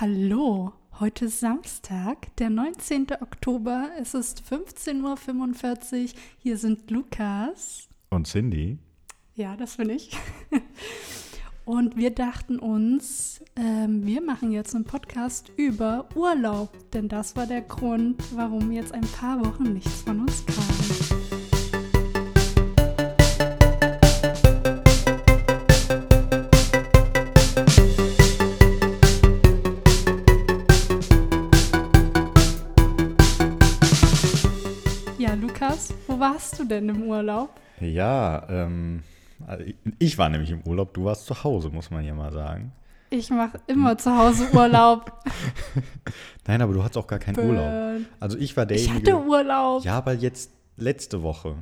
Hallo, heute ist Samstag, der 19. Oktober. Es ist 15.45 Uhr. Hier sind Lukas. Und Cindy. Ja, das bin ich. Und wir dachten uns, ähm, wir machen jetzt einen Podcast über Urlaub. Denn das war der Grund, warum jetzt ein paar Wochen nichts von uns kam. Wo warst du denn im Urlaub? Ja, ähm, also ich war nämlich im Urlaub, du warst zu Hause, muss man ja mal sagen. Ich mache immer zu Hause Urlaub. Nein, aber du hattest auch gar keinen Urlaub. Burn. Also ich war Ich derjenige. hatte Urlaub. Ja, aber jetzt letzte Woche.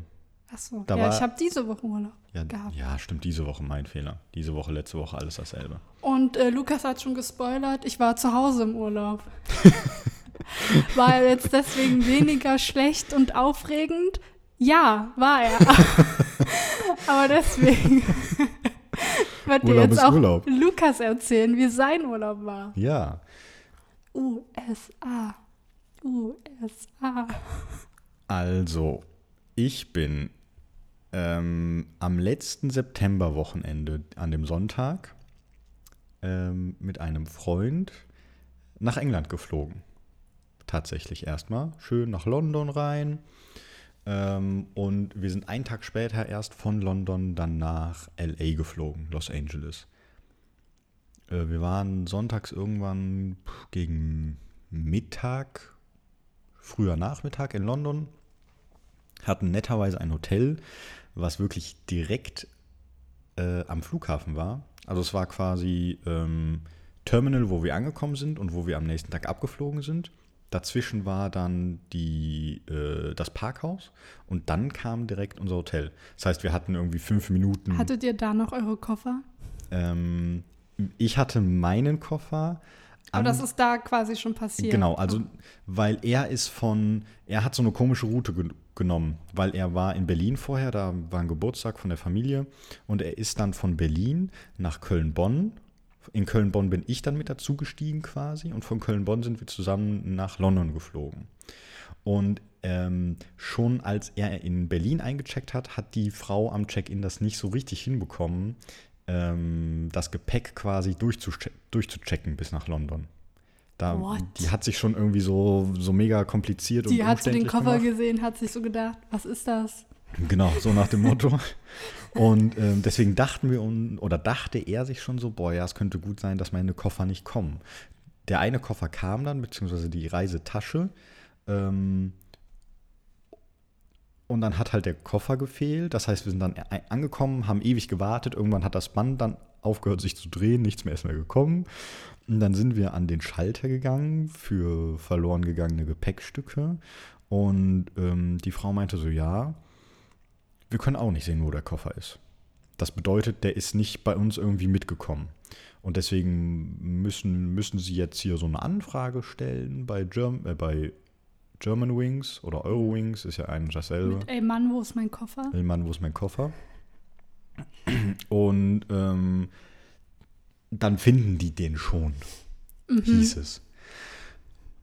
Achso, Da ja, war- ich habe diese Woche Urlaub Ja, gehabt. ja, stimmt, diese Woche mein Fehler. Diese Woche, letzte Woche, alles dasselbe. Und äh, Lukas hat schon gespoilert, ich war zu Hause im Urlaub. war jetzt deswegen weniger schlecht und aufregend? Ja, war er. Aber deswegen wird dir Urlaub jetzt auch Urlaub. Lukas erzählen, wie sein Urlaub war. Ja, USA. USA. also ich bin ähm, am letzten Septemberwochenende an dem Sonntag ähm, mit einem Freund nach England geflogen. Tatsächlich erstmal. Schön nach London rein. Ähm, und wir sind einen Tag später erst von London dann nach LA geflogen, Los Angeles. Äh, wir waren sonntags irgendwann gegen Mittag, früher Nachmittag in London, hatten netterweise ein Hotel, was wirklich direkt äh, am Flughafen war. Also es war quasi ähm, Terminal, wo wir angekommen sind und wo wir am nächsten Tag abgeflogen sind. Dazwischen war dann die, äh, das Parkhaus und dann kam direkt unser Hotel. Das heißt, wir hatten irgendwie fünf Minuten. Hattet ihr da noch eure Koffer? ähm, ich hatte meinen Koffer. Aber das ist da quasi schon passiert. Genau, also weil er ist von, er hat so eine komische Route ge genommen, weil er war in Berlin vorher, da war ein Geburtstag von der Familie und er ist dann von Berlin nach Köln-Bonn. In Köln-Bonn bin ich dann mit dazu gestiegen quasi und von Köln-Bonn sind wir zusammen nach London geflogen. Und ähm, schon als er in Berlin eingecheckt hat, hat die Frau am Check-in das nicht so richtig hinbekommen, ähm, das Gepäck quasi durchzuche durchzuchecken bis nach London. Da, What? die hat sich schon irgendwie so, so mega kompliziert und Die hat so den Koffer gemacht. gesehen, hat sich so gedacht, was ist das? Genau, so nach dem Motto. Und ähm, deswegen dachten wir, un- oder dachte er sich schon so, boah, ja, es könnte gut sein, dass meine Koffer nicht kommen. Der eine Koffer kam dann, beziehungsweise die Reisetasche. Ähm, und dann hat halt der Koffer gefehlt. Das heißt, wir sind dann a- angekommen, haben ewig gewartet. Irgendwann hat das Band dann aufgehört, sich zu drehen, nichts mehr ist mehr gekommen. Und dann sind wir an den Schalter gegangen für verloren gegangene Gepäckstücke. Und ähm, die Frau meinte so, ja, wir können auch nicht sehen, wo der Koffer ist. Das bedeutet, der ist nicht bei uns irgendwie mitgekommen. Und deswegen müssen, müssen sie jetzt hier so eine Anfrage stellen bei, Germ äh, bei German Wings oder Eurowings, ist ja ein und dasselbe. Mit, ey Mann, wo ist mein Koffer? Ey Mann, wo ist mein Koffer? Und ähm, dann finden die den schon, hieß es.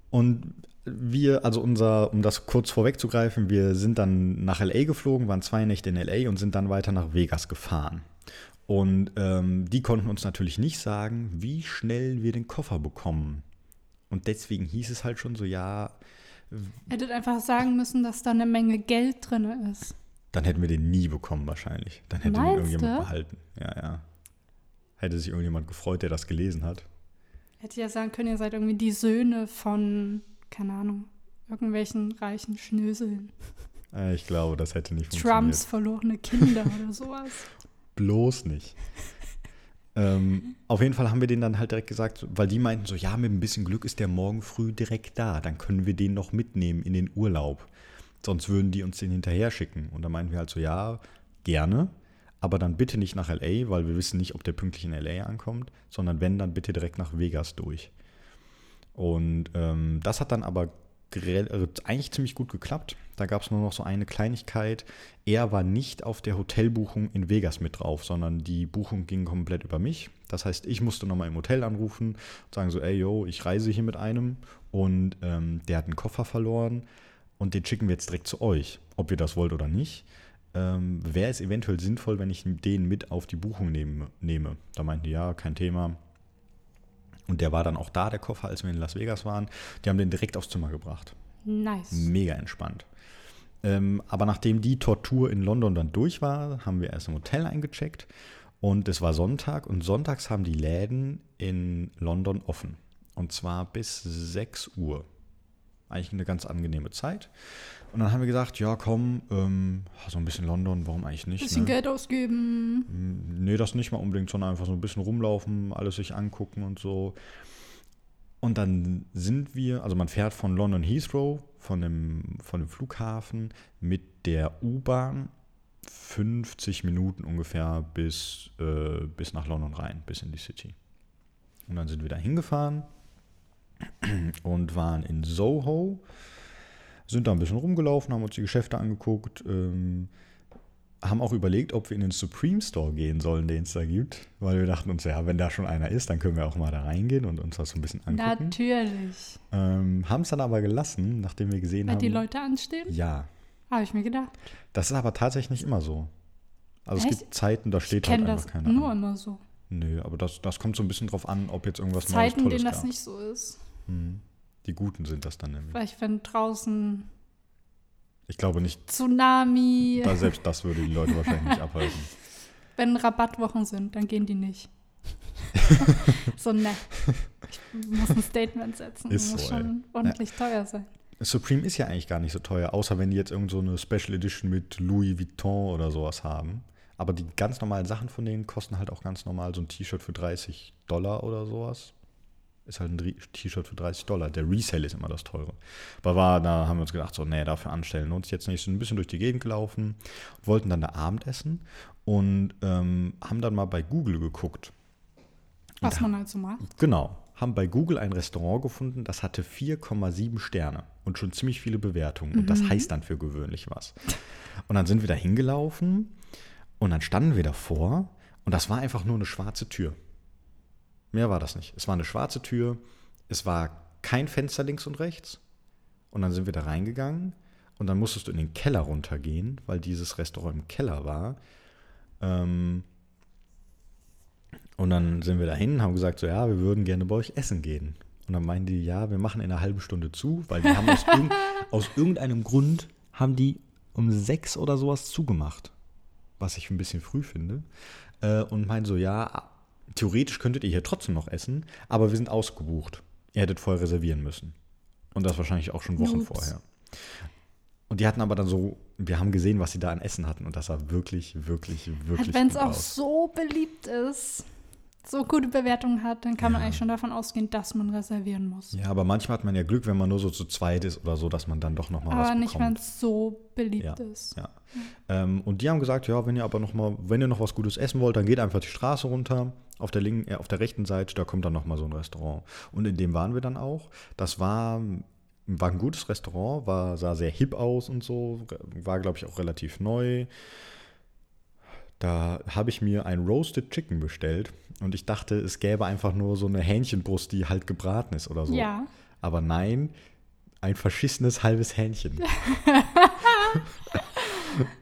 Und wir, also unser, um das kurz vorwegzugreifen, wir sind dann nach LA geflogen, waren zwei Nächte in LA und sind dann weiter nach Vegas gefahren. Und ähm, die konnten uns natürlich nicht sagen, wie schnell wir den Koffer bekommen. Und deswegen hieß es halt schon so, ja, Hättet einfach sagen müssen, dass da eine Menge Geld drin ist. Dann hätten wir den nie bekommen wahrscheinlich. Dann hätte Meinst irgendjemand du? behalten. Ja, ja. Hätte sich irgendjemand gefreut, der das gelesen hat. Hätte ja sagen können, ihr seid irgendwie die Söhne von, keine Ahnung, irgendwelchen reichen Schnöseln. Äh, Ich glaube, das hätte nicht funktioniert. Trumps verlorene Kinder oder sowas. Bloß nicht. ähm, auf jeden Fall haben wir denen dann halt direkt gesagt, weil die meinten so, ja, mit ein bisschen Glück ist der morgen früh direkt da. Dann können wir den noch mitnehmen in den Urlaub. Sonst würden die uns den hinterher schicken. Und da meinten wir halt so, ja, gerne. Aber dann bitte nicht nach LA, weil wir wissen nicht, ob der pünktlich in LA ankommt, sondern wenn, dann bitte direkt nach Vegas durch. Und ähm, das hat dann aber äh, eigentlich ziemlich gut geklappt. Da gab es nur noch so eine Kleinigkeit. Er war nicht auf der Hotelbuchung in Vegas mit drauf, sondern die Buchung ging komplett über mich. Das heißt, ich musste nochmal im Hotel anrufen und sagen so, ey, yo, ich reise hier mit einem und ähm, der hat einen Koffer verloren und den schicken wir jetzt direkt zu euch, ob ihr das wollt oder nicht. Ähm, Wäre es eventuell sinnvoll, wenn ich den mit auf die Buchung nehme? nehme? Da meinten die, ja, kein Thema. Und der war dann auch da, der Koffer, als wir in Las Vegas waren. Die haben den direkt aufs Zimmer gebracht. Nice. Mega entspannt. Ähm, aber nachdem die Tortur in London dann durch war, haben wir erst im Hotel eingecheckt. Und es war Sonntag und sonntags haben die Läden in London offen. Und zwar bis 6 Uhr. Eigentlich eine ganz angenehme Zeit. Und dann haben wir gesagt, ja komm, ähm, so ein bisschen London, warum eigentlich nicht? Bisschen ne? Geld ausgeben. Nee, das nicht mal unbedingt, sondern einfach so ein bisschen rumlaufen, alles sich angucken und so. Und dann sind wir, also man fährt von London Heathrow, von dem, von dem Flughafen, mit der U-Bahn 50 Minuten ungefähr bis, äh, bis nach London rein, bis in die City. Und dann sind wir da hingefahren und waren in Soho, sind da ein bisschen rumgelaufen, haben uns die Geschäfte angeguckt, ähm, haben auch überlegt, ob wir in den Supreme Store gehen sollen, den es da gibt, weil wir dachten uns, ja, wenn da schon einer ist, dann können wir auch mal da reingehen und uns das so ein bisschen angucken. Natürlich. Ähm, haben es dann aber gelassen, nachdem wir gesehen Weil haben. die Leute anstehen? ja, Habe ich mir gedacht. das ist aber tatsächlich nicht immer so. Also es Echt? gibt Zeiten, da Ich steht halt kenne einfach das keiner. nur an. immer so. Nö, aber das, das kommt so ein bisschen drauf an, ob jetzt irgendwas Zeiten, Neues, in Tolles denen das gab. nicht so ist. Hm. Die Guten sind das dann nämlich. Vielleicht wenn draußen Ich glaube nicht, Tsunami, da selbst das würde die Leute wahrscheinlich nicht abhalten. wenn Rabattwochen sind, dann gehen die nicht. so, ne. Ich muss ein Statement setzen. Ist muss so, ey. schon ordentlich teuer sein. Supreme ist ja eigentlich gar nicht so teuer, außer wenn die jetzt irgend so eine Special Edition mit Louis Vuitton oder sowas haben. Aber die ganz normalen Sachen von denen kosten halt auch ganz normal so ein T-Shirt für 30 Dollar oder sowas. Ist halt ein T-Shirt für 30 Dollar. Der Resale ist immer das teure. Aber war, da haben wir uns gedacht, so, nee, dafür anstellen uns jetzt nicht. Sind ein bisschen durch die Gegend gelaufen, wollten dann da Abendessen und ähm, haben dann mal bei Google geguckt. Was man halt so macht. Genau. Haben bei Google ein Restaurant gefunden, das hatte 4,7 Sterne und schon ziemlich viele Bewertungen. Und das heißt dann für gewöhnlich was. Und dann sind wir da hingelaufen und dann standen wir davor und das war einfach nur eine schwarze Tür. Mehr war das nicht. Es war eine schwarze Tür, es war kein Fenster links und rechts. Und dann sind wir da reingegangen und dann musstest du in den Keller runtergehen, weil dieses Restaurant im Keller war. Ähm, und dann sind wir dahin, haben gesagt, so ja, wir würden gerne bei euch essen gehen. Und dann meinen die, ja, wir machen in einer halben Stunde zu, weil die haben aus, irgend, aus irgendeinem Grund haben die um sechs oder sowas zugemacht. Was ich ein bisschen früh finde. Äh, und meinen so, ja, theoretisch könntet ihr hier trotzdem noch essen, aber wir sind ausgebucht. Ihr hättet vorher reservieren müssen. Und das wahrscheinlich auch schon Wochen Ups. vorher. Und die hatten aber dann so, wir haben gesehen, was sie da an Essen hatten. Und das sah wirklich, wirklich, wirklich Halt, wenn es auch so beliebt ist, so gute Bewertungen hat, dann kann man Ja. eigentlich schon davon ausgehen, dass man reservieren muss. Ja, aber manchmal hat man ja Glück, wenn man nur so zu zweit ist oder so, dass man dann doch nochmal was Aber nicht, wenn bekommt. es so beliebt Ja, ist. Ja. Ähm, und die haben gesagt, ja, wenn ihr aber noch mal, wenn ihr noch was Gutes essen wollt, dann geht einfach die Straße runter. Auf der, linken, äh, auf der rechten Seite, da kommt dann noch mal so ein Restaurant. Und in dem waren wir dann auch. Das war, war ein gutes Restaurant, war, sah sehr hip aus und so, war, glaube ich, auch relativ neu. Da habe ich mir ein Roasted Chicken bestellt und ich dachte, es gäbe einfach nur so eine Hähnchenbrust, die halt gebraten ist oder so. Ja. Aber nein, ein verschissenes halbes Hähnchen.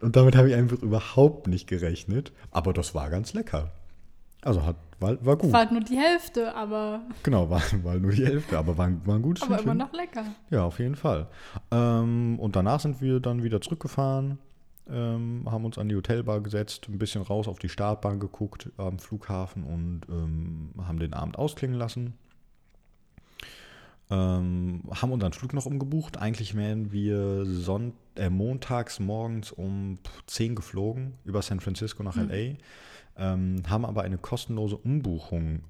und damit habe ich einfach überhaupt nicht gerechnet. Aber das war ganz lecker. Also hat, war, war gut. War halt nur die Hälfte, aber, genau, war, war nur die Hälfte, aber war, war ein gutes aber immer Stückchen. noch lecker. Ja, auf jeden Fall. Ähm, und danach sind wir dann wieder zurückgefahren, ähm, haben uns an die Hotelbar gesetzt, ein bisschen raus auf die Startbahn geguckt am Flughafen und ähm, haben den Abend ausklingen lassen. Ähm, haben unseren Flug noch umgebucht. Eigentlich wären wir Sonnt äh, montags morgens um 10 geflogen über San Francisco nach LA. Ähm, haben aber eine kostenlose Umbuchung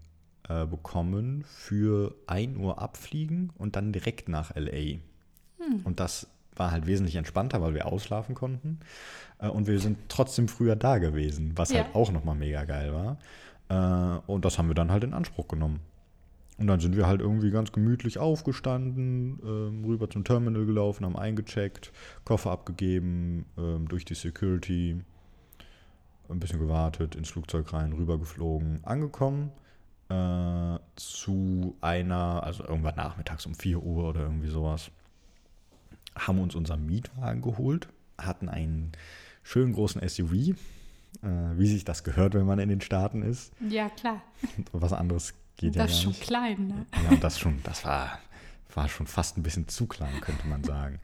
äh, bekommen für 1 Uhr abfliegen und dann direkt nach LA. Und das war halt wesentlich entspannter, weil wir ausschlafen konnten. Äh, und wir sind trotzdem früher da gewesen, was Ja. halt auch nochmal mega geil war. Äh, und das haben wir dann halt in Anspruch genommen. Und dann sind wir halt irgendwie ganz gemütlich aufgestanden, ähm, rüber zum Terminal gelaufen, haben eingecheckt, Koffer abgegeben, ähm, durch die Security, ein bisschen gewartet, ins Flugzeug rein, rübergeflogen, angekommen äh, zu einer, also irgendwann nachmittags um 4 Uhr oder irgendwie sowas, haben uns unseren Mietwagen geholt, hatten einen schönen großen SUV, äh, wie sich das gehört, wenn man in den Staaten ist. Ja, klar. Was anderes geht das ja ist gar schon nicht. klein, ne? Ja, das schon, das war, war schon fast ein bisschen zu klein, könnte man sagen.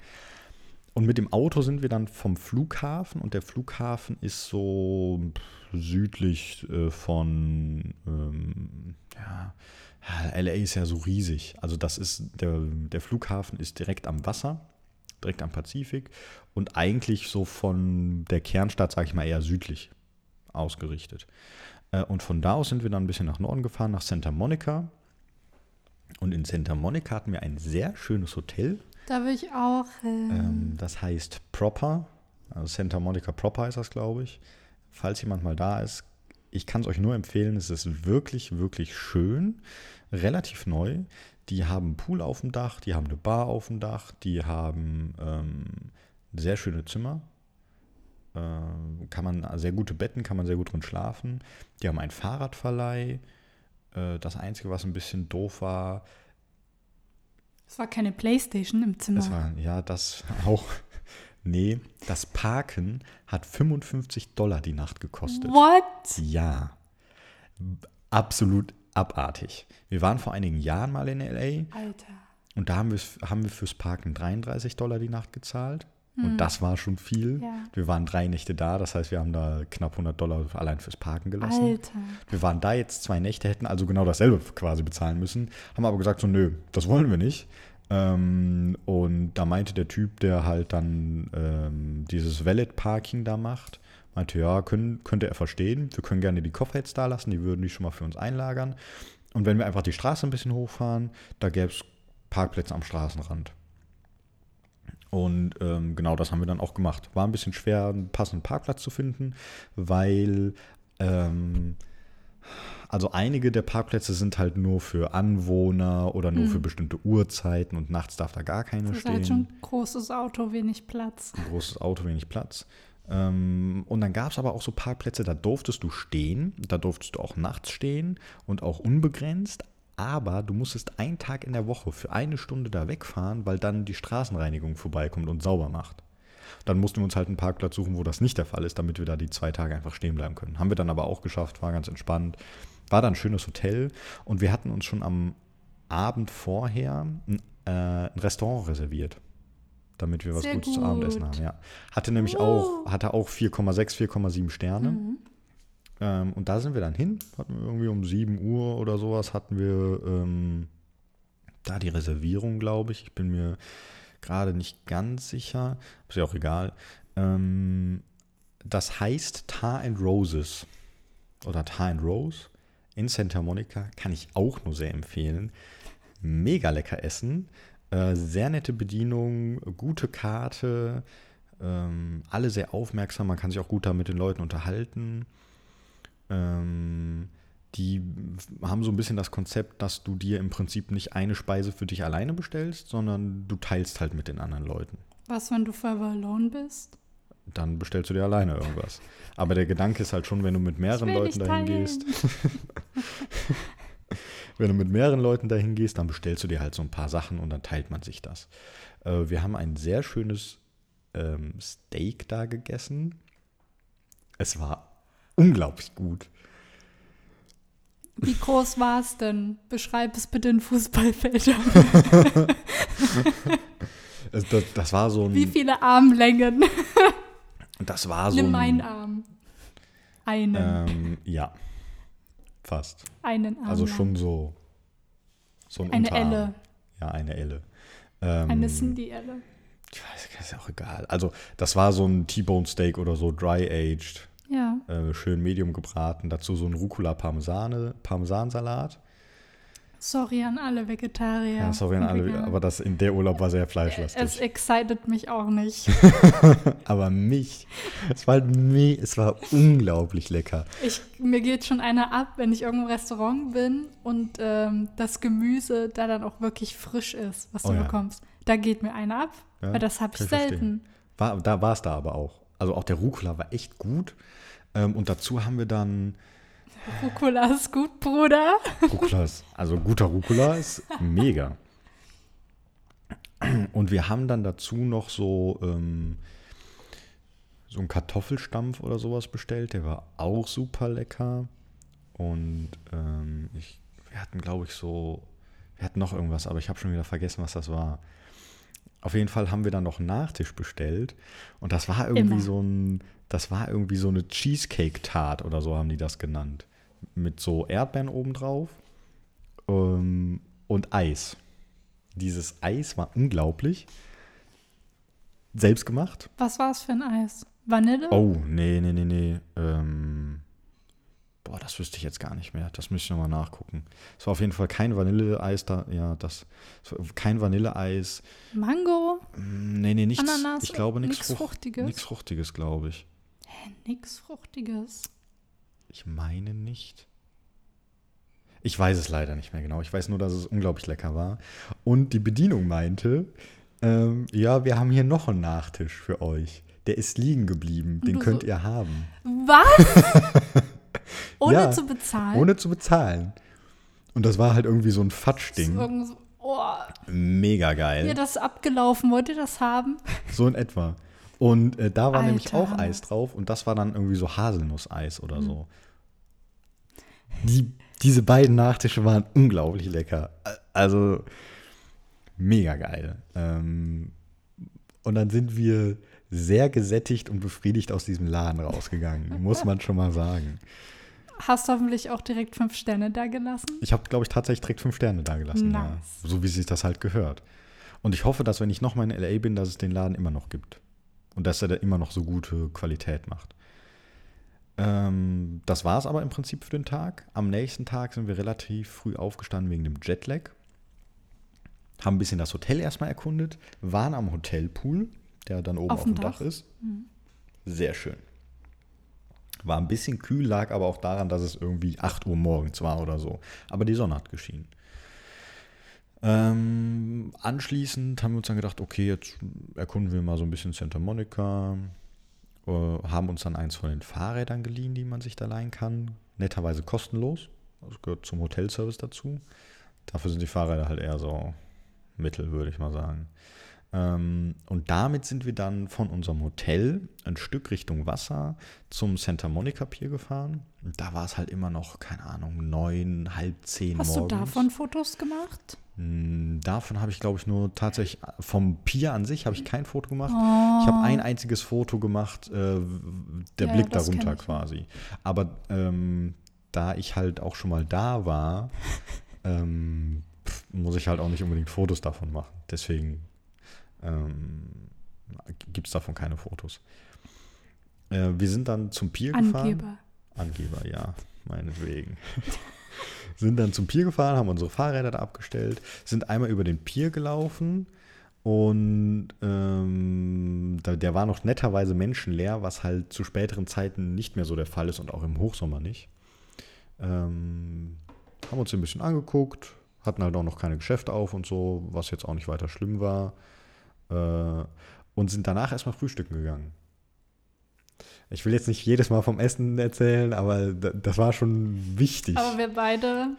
Und mit dem Auto sind wir dann vom Flughafen und der Flughafen ist so südlich äh, von, ähm, ja, ja, LA ist ja so riesig. Also das ist, der, der Flughafen ist direkt am Wasser, direkt am Pazifik und eigentlich so von der Kernstadt, sage ich mal, eher südlich ausgerichtet. Äh, und von da aus sind wir dann ein bisschen nach Norden gefahren, nach Santa Monica. Und in Santa Monica hatten wir ein sehr schönes Hotel. Da will ich auch hin. Ähm, das heißt Proper. Also Santa Monica Proper ist das, glaube ich. Falls jemand mal da ist, ich kann es euch nur empfehlen. Es ist wirklich, wirklich schön. Relativ neu. Die haben einen Pool auf dem Dach, die haben eine Bar auf dem Dach, die haben ähm, sehr schöne Zimmer. Äh, kann man sehr gute Betten, kann man sehr gut drin schlafen. Die haben einen Fahrradverleih. Äh, das Einzige, was ein bisschen doof war, Es war keine Playstation im Zimmer. Das war, ja, das auch. Nee, das Parken hat 55 Dollar die Nacht gekostet. What? Ja. Absolut abartig. Wir waren vor einigen Jahren mal in LA Alter. und da haben wir, haben wir fürs Parken 33 Dollar die Nacht gezahlt. Und das war schon viel. Hm. Ja. Wir waren drei Nächte da, das heißt, wir haben da knapp 100 Dollar allein fürs Parken gelassen. Alter. Wir waren da jetzt zwei Nächte, hätten also genau dasselbe quasi bezahlen müssen, haben aber gesagt, so nö, das wollen wir nicht. Ähm, und da meinte der Typ, der halt dann ähm, dieses Valet Parking da macht, meinte, ja, können, könnte er verstehen, wir können gerne die Koffer jetzt da lassen, die würden die schon mal für uns einlagern. Und wenn wir einfach die Straße ein bisschen hochfahren, da gäbe es Parkplätze am Straßenrand. Und ähm, genau das haben wir dann auch gemacht. War ein bisschen schwer, einen passenden Parkplatz zu finden, weil ähm, also einige der Parkplätze sind halt nur für Anwohner oder nur für bestimmte Uhrzeiten und nachts darf da gar keine Das ist stehen. halt schon ein großes Auto, wenig Platz. Ein großes Auto, wenig Platz. Ähm, und dann gab es aber auch so Parkplätze, da durftest du stehen, da durftest du auch nachts stehen und auch unbegrenzt, aber du musstest einen Tag in der Woche für eine Stunde da wegfahren, weil dann die Straßenreinigung vorbeikommt und sauber macht. Dann mussten wir uns halt einen Parkplatz suchen, wo das nicht der Fall ist, damit wir da die zwei Tage einfach stehen bleiben können. Haben wir dann aber auch geschafft, war ganz entspannt. War dann ein schönes Hotel und wir hatten uns schon am Abend vorher ein, äh, ein Restaurant reserviert, damit wir was Sehr Gutes zu Abendessen gut. haben. Ja. Hatte nämlich Wow. auch, hatte auch 4,6, 4,7 Sterne. Mhm. Ähm, und da sind wir dann hin. Hatten wir irgendwie um 7 Uhr oder sowas hatten wir ähm, da die Reservierung, glaube ich. Ich bin mir gerade nicht ganz sicher. Ist ja auch egal. Ähm, das heißt Tar and Roses oder Tar and Rose in Santa Monica. Kann ich auch nur sehr empfehlen. Mega lecker essen. Äh, sehr nette Bedienung, gute Karte. Ähm, alle sehr aufmerksam. Man kann sich auch gut da mit den Leuten unterhalten. Ähm, die haben so ein bisschen das Konzept, dass du dir im Prinzip nicht eine Speise für dich alleine bestellst, sondern du teilst halt mit den anderen Leuten. Was, wenn du forever alone bist? Dann bestellst du dir alleine irgendwas. Aber der Gedanke ist halt schon, wenn du mit mehreren Leuten dahin teilen. gehst, wenn du mit mehreren Leuten dahin gehst, dann bestellst du dir halt so ein paar Sachen und dann teilt man sich das. Äh, wir haben ein sehr schönes ähm, Steak da gegessen. Es war unglaublich gut. Wie groß war es denn? Beschreib es bitte in Fußballfeldern. Das, das war so ein. Wie viele Armlängen? Das war so Nimm ein. meinen Arm. Einen. Ähm, ja. Fast. einen Arm. Also schon so. So ein Eine Unterarm. Elle. Ja, eine Elle. Ähm, Eine Cindy-Elle. Ich weiß, ist ja auch egal. Also, das war so ein T-Bone Steak oder so, dry-aged, Ja. äh, schön medium gebraten. Dazu so ein Rucola-Parmesan-Salat. Sorry an alle Vegetarier. Ja, sorry an alle, Veganer. aber das in der Urlaub war sehr es fleischlastig. excited mich auch nicht. aber mich, es war, halt es war unglaublich lecker. Ich, mir geht schon einer ab, wenn ich irgendwo im Restaurant bin und ähm, das Gemüse da dann auch wirklich frisch ist, was du Oh ja. bekommst. Da geht mir einer ab, Ja, weil das habe ich selten. War, da war es da aber auch. Also auch der Rucola war echt gut. Ähm, und dazu haben wir dann Rucola ist gut, Bruder. Rucola ist, also guter Rucola ist mega. Und wir haben dann dazu noch so, ähm, so einen Kartoffelstampf oder sowas bestellt. Der war auch super lecker. Und ähm, ich, wir hatten, glaube ich, so, wir hatten noch irgendwas, aber ich habe schon wieder vergessen, was das war. Auf jeden Fall haben wir dann noch einen Nachtisch bestellt. Und das war irgendwie Immer. so ein, das war irgendwie so eine Cheesecake-Tart oder so haben die das genannt. Mit so Erdbeeren obendrauf ähm, und Eis. Dieses Eis war unglaublich. Selbst gemacht. Was war es für ein Eis? Vanille? Oh, nee, nee, nee, nee. Ähm, boah, das wüsste ich jetzt gar nicht mehr. Das müsste ich nochmal nachgucken. Es war auf jeden Fall kein Vanilleeis da. Ja, das. Kein Vanilleeis. Mango? Mm, Nee, nee, nichts. Ananas? ich glaube nichts Fruchtiges? Nichts Fruchtiges, glaube ich. Hä, nix Fruchtiges. Ich meine nicht. Ich weiß es leider nicht mehr genau. Ich weiß nur, dass es unglaublich lecker war. Und die Bedienung meinte, ähm, ja, wir haben hier noch einen Nachtisch für euch. Der ist liegen geblieben. Den könnt ihr haben. Was? Ohne Ja, zu bezahlen? Ohne zu bezahlen. Und das war halt irgendwie so ein Fatschding. so, oh, Mega geil. hier das ist abgelaufen. Wollt ihr das haben? So in etwa. Und äh, da war nämlich Alter, auch Hammer. Eis drauf und das war dann irgendwie so Haselnusseis Mhm. oder so. Die, diese beiden Nachtische waren unglaublich lecker. Ä- Also mega geil. Ähm, und dann sind wir sehr gesättigt und befriedigt aus diesem Laden rausgegangen, muss man schon mal sagen. Hast hoffentlich auch direkt fünf Sterne da gelassen? Ich habe, glaube ich, tatsächlich direkt fünf Sterne da gelassen. Ja. Nice. So wie sich das halt gehört. Und ich hoffe, dass wenn ich nochmal in LA bin, dass es den Laden immer noch gibt. Und dass er da immer noch so gute Qualität macht. Ähm, das war es aber im Prinzip für den Tag. Am nächsten Tag sind wir relativ früh aufgestanden wegen dem Jetlag. Haben ein bisschen das Hotel erstmal erkundet. Waren am Hotelpool, der dann oben auf, Auf dem Dach, Dach? ist. Sehr schön. War ein bisschen kühl, lag aber auch daran, dass es irgendwie 8 Uhr morgens war oder so. Aber die Sonne hat geschienen. Ähm, anschließend haben wir uns dann gedacht, okay, jetzt erkunden wir mal so ein bisschen Santa Monica. Äh, haben uns dann eins von den Fahrrädern geliehen, die man sich da leihen kann. Netterweise kostenlos. Das gehört zum Hotelservice dazu. Dafür sind die Fahrräder halt eher so mittel, würde ich mal sagen. Ähm, und damit sind wir dann von unserem Hotel ein Stück Richtung Wasser zum Santa Monica Pier gefahren. Und da war es halt immer noch, keine Ahnung, neun, halb zehn Hast morgens. du davon Fotos gemacht? Mm, Davon habe ich, glaube ich, nur tatsächlich vom Pier an sich habe ich kein Foto gemacht. Oh. Ich habe ein einziges Foto gemacht, äh, der Ja, Blick darunter quasi. Aber ähm, da ich halt auch schon mal da war, ähm, muss ich halt auch nicht unbedingt Fotos davon machen. Deswegen ähm, gibt es davon keine Fotos. Äh, wir sind dann zum Pier gefahren. Angeber. Angeber, ja, meinetwegen. sind dann zum Pier gefahren, haben unsere Fahrräder da abgestellt, sind einmal über den Pier gelaufen und ähm, der war noch netterweise menschenleer, was halt zu späteren Zeiten nicht mehr so der Fall ist und auch im Hochsommer nicht. Ähm, haben uns ein bisschen angeguckt, hatten halt auch noch keine Geschäfte auf und so, was jetzt auch nicht weiter schlimm war. Äh, und sind danach erstmal frühstücken gegangen. Ich will jetzt nicht jedes Mal vom Essen erzählen, aber da- das war schon wichtig. Aber wir beide,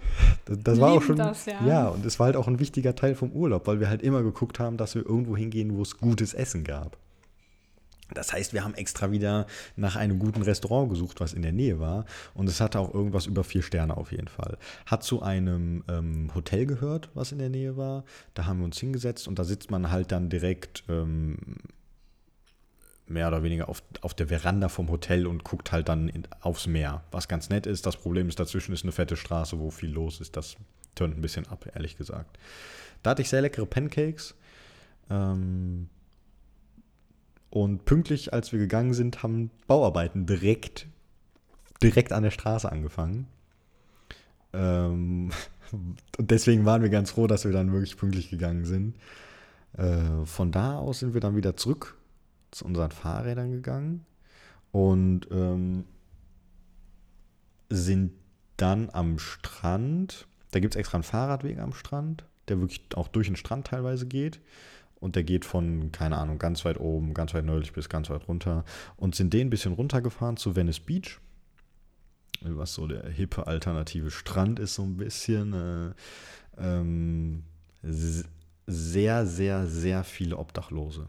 Das, das war auch schon. das, ja. ja, und es war halt auch ein wichtiger Teil vom Urlaub, weil wir halt immer geguckt haben, dass wir irgendwo hingehen, wo es gutes Essen gab. Das heißt, wir haben extra wieder nach einem guten Restaurant gesucht, was in der Nähe war. Und es hatte auch irgendwas über vier Sterne auf jeden Fall. Hat zu einem ähm, Hotel gehört, was in der Nähe war. Da haben wir uns hingesetzt und da sitzt man halt dann direkt ähm, mehr oder weniger auf, auf der Veranda vom Hotel und guckt halt dann in, aufs Meer. Was ganz nett ist. Das Problem ist, dazwischen ist eine fette Straße, wo viel los ist. Das tönt ein bisschen ab, ehrlich gesagt. Da hatte ich sehr leckere Pancakes. Ähm, und pünktlich, als wir gegangen sind, haben Bauarbeiten direkt, direkt an der Straße angefangen. Ähm, Und deswegen waren wir ganz froh, dass wir dann wirklich pünktlich gegangen sind. Äh, von da aus sind wir dann wieder zurück zu unseren Fahrrädern gegangen und ähm, sind dann am Strand. Da gibt es extra einen Fahrradweg am Strand, der wirklich auch durch den Strand teilweise geht. Und der geht von, keine Ahnung, ganz weit oben, ganz weit nördlich bis ganz weit runter. Und sind den ein bisschen runtergefahren zu Venice Beach. Was so der hippe alternative Strand ist, so ein bisschen. Äh, ähm, sehr, sehr, sehr viele Obdachlose.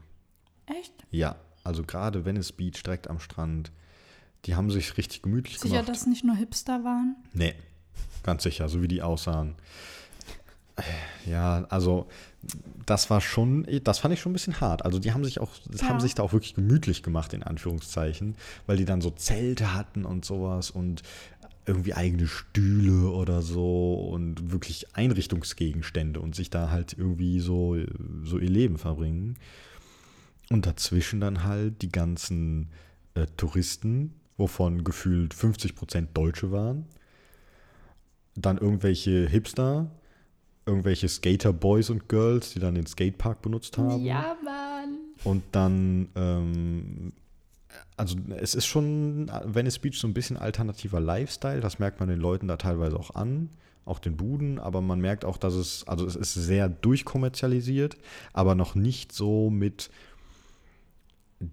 Echt? Ja, also gerade Venice Beach direkt am Strand. Die haben sich richtig gemütlich Sicher, gemacht. dass nicht nur Hipster waren? Nee, ganz sicher, so wie die aussahen. Ja, also das war schon, das fand ich schon ein bisschen hart. Also die haben sich auch, Ja. haben sich da auch wirklich gemütlich gemacht, in Anführungszeichen, weil die dann so Zelte hatten und sowas und irgendwie eigene Stühle oder so und wirklich Einrichtungsgegenstände und sich da halt irgendwie so, so ihr Leben verbringen. Und dazwischen dann halt die ganzen äh, Touristen, wovon gefühlt 50 Prozent Deutsche waren. Dann irgendwelche Hipster, irgendwelche Skater-Boys und Girls, die dann den Skatepark benutzt haben. Ja, Mann. Und dann, ähm, also es ist schon Venice Beach so ein bisschen alternativer Lifestyle, das merkt man den Leuten da teilweise auch an, auch den Buden, aber man merkt auch, dass es, also es ist sehr durchkommerzialisiert, aber noch nicht so mit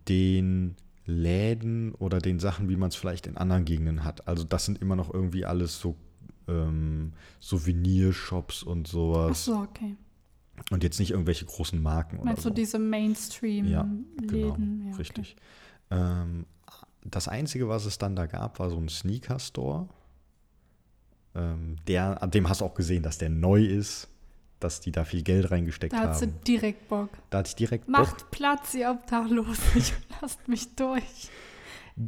den Läden oder den Sachen, wie man es vielleicht in anderen Gegenden hat. Also das sind immer noch irgendwie alles so ähm, Souvenirshops und Ach sowas. so, okay. Und jetzt nicht irgendwelche großen Marken oder Meinst so. du diese Mainstream-Läden? Ja, genau, Ja, okay. richtig. Ähm, das Einzige, was es dann da gab, war so ein Sneaker-Store. Ähm, der, an dem hast du auch gesehen, dass der neu ist, dass die da viel Geld reingesteckt Da hat sie haben. direkt Bock. Da hatte ich direkt Bock. Macht Platz, ihr Obdachlosen. Lasst mich durch.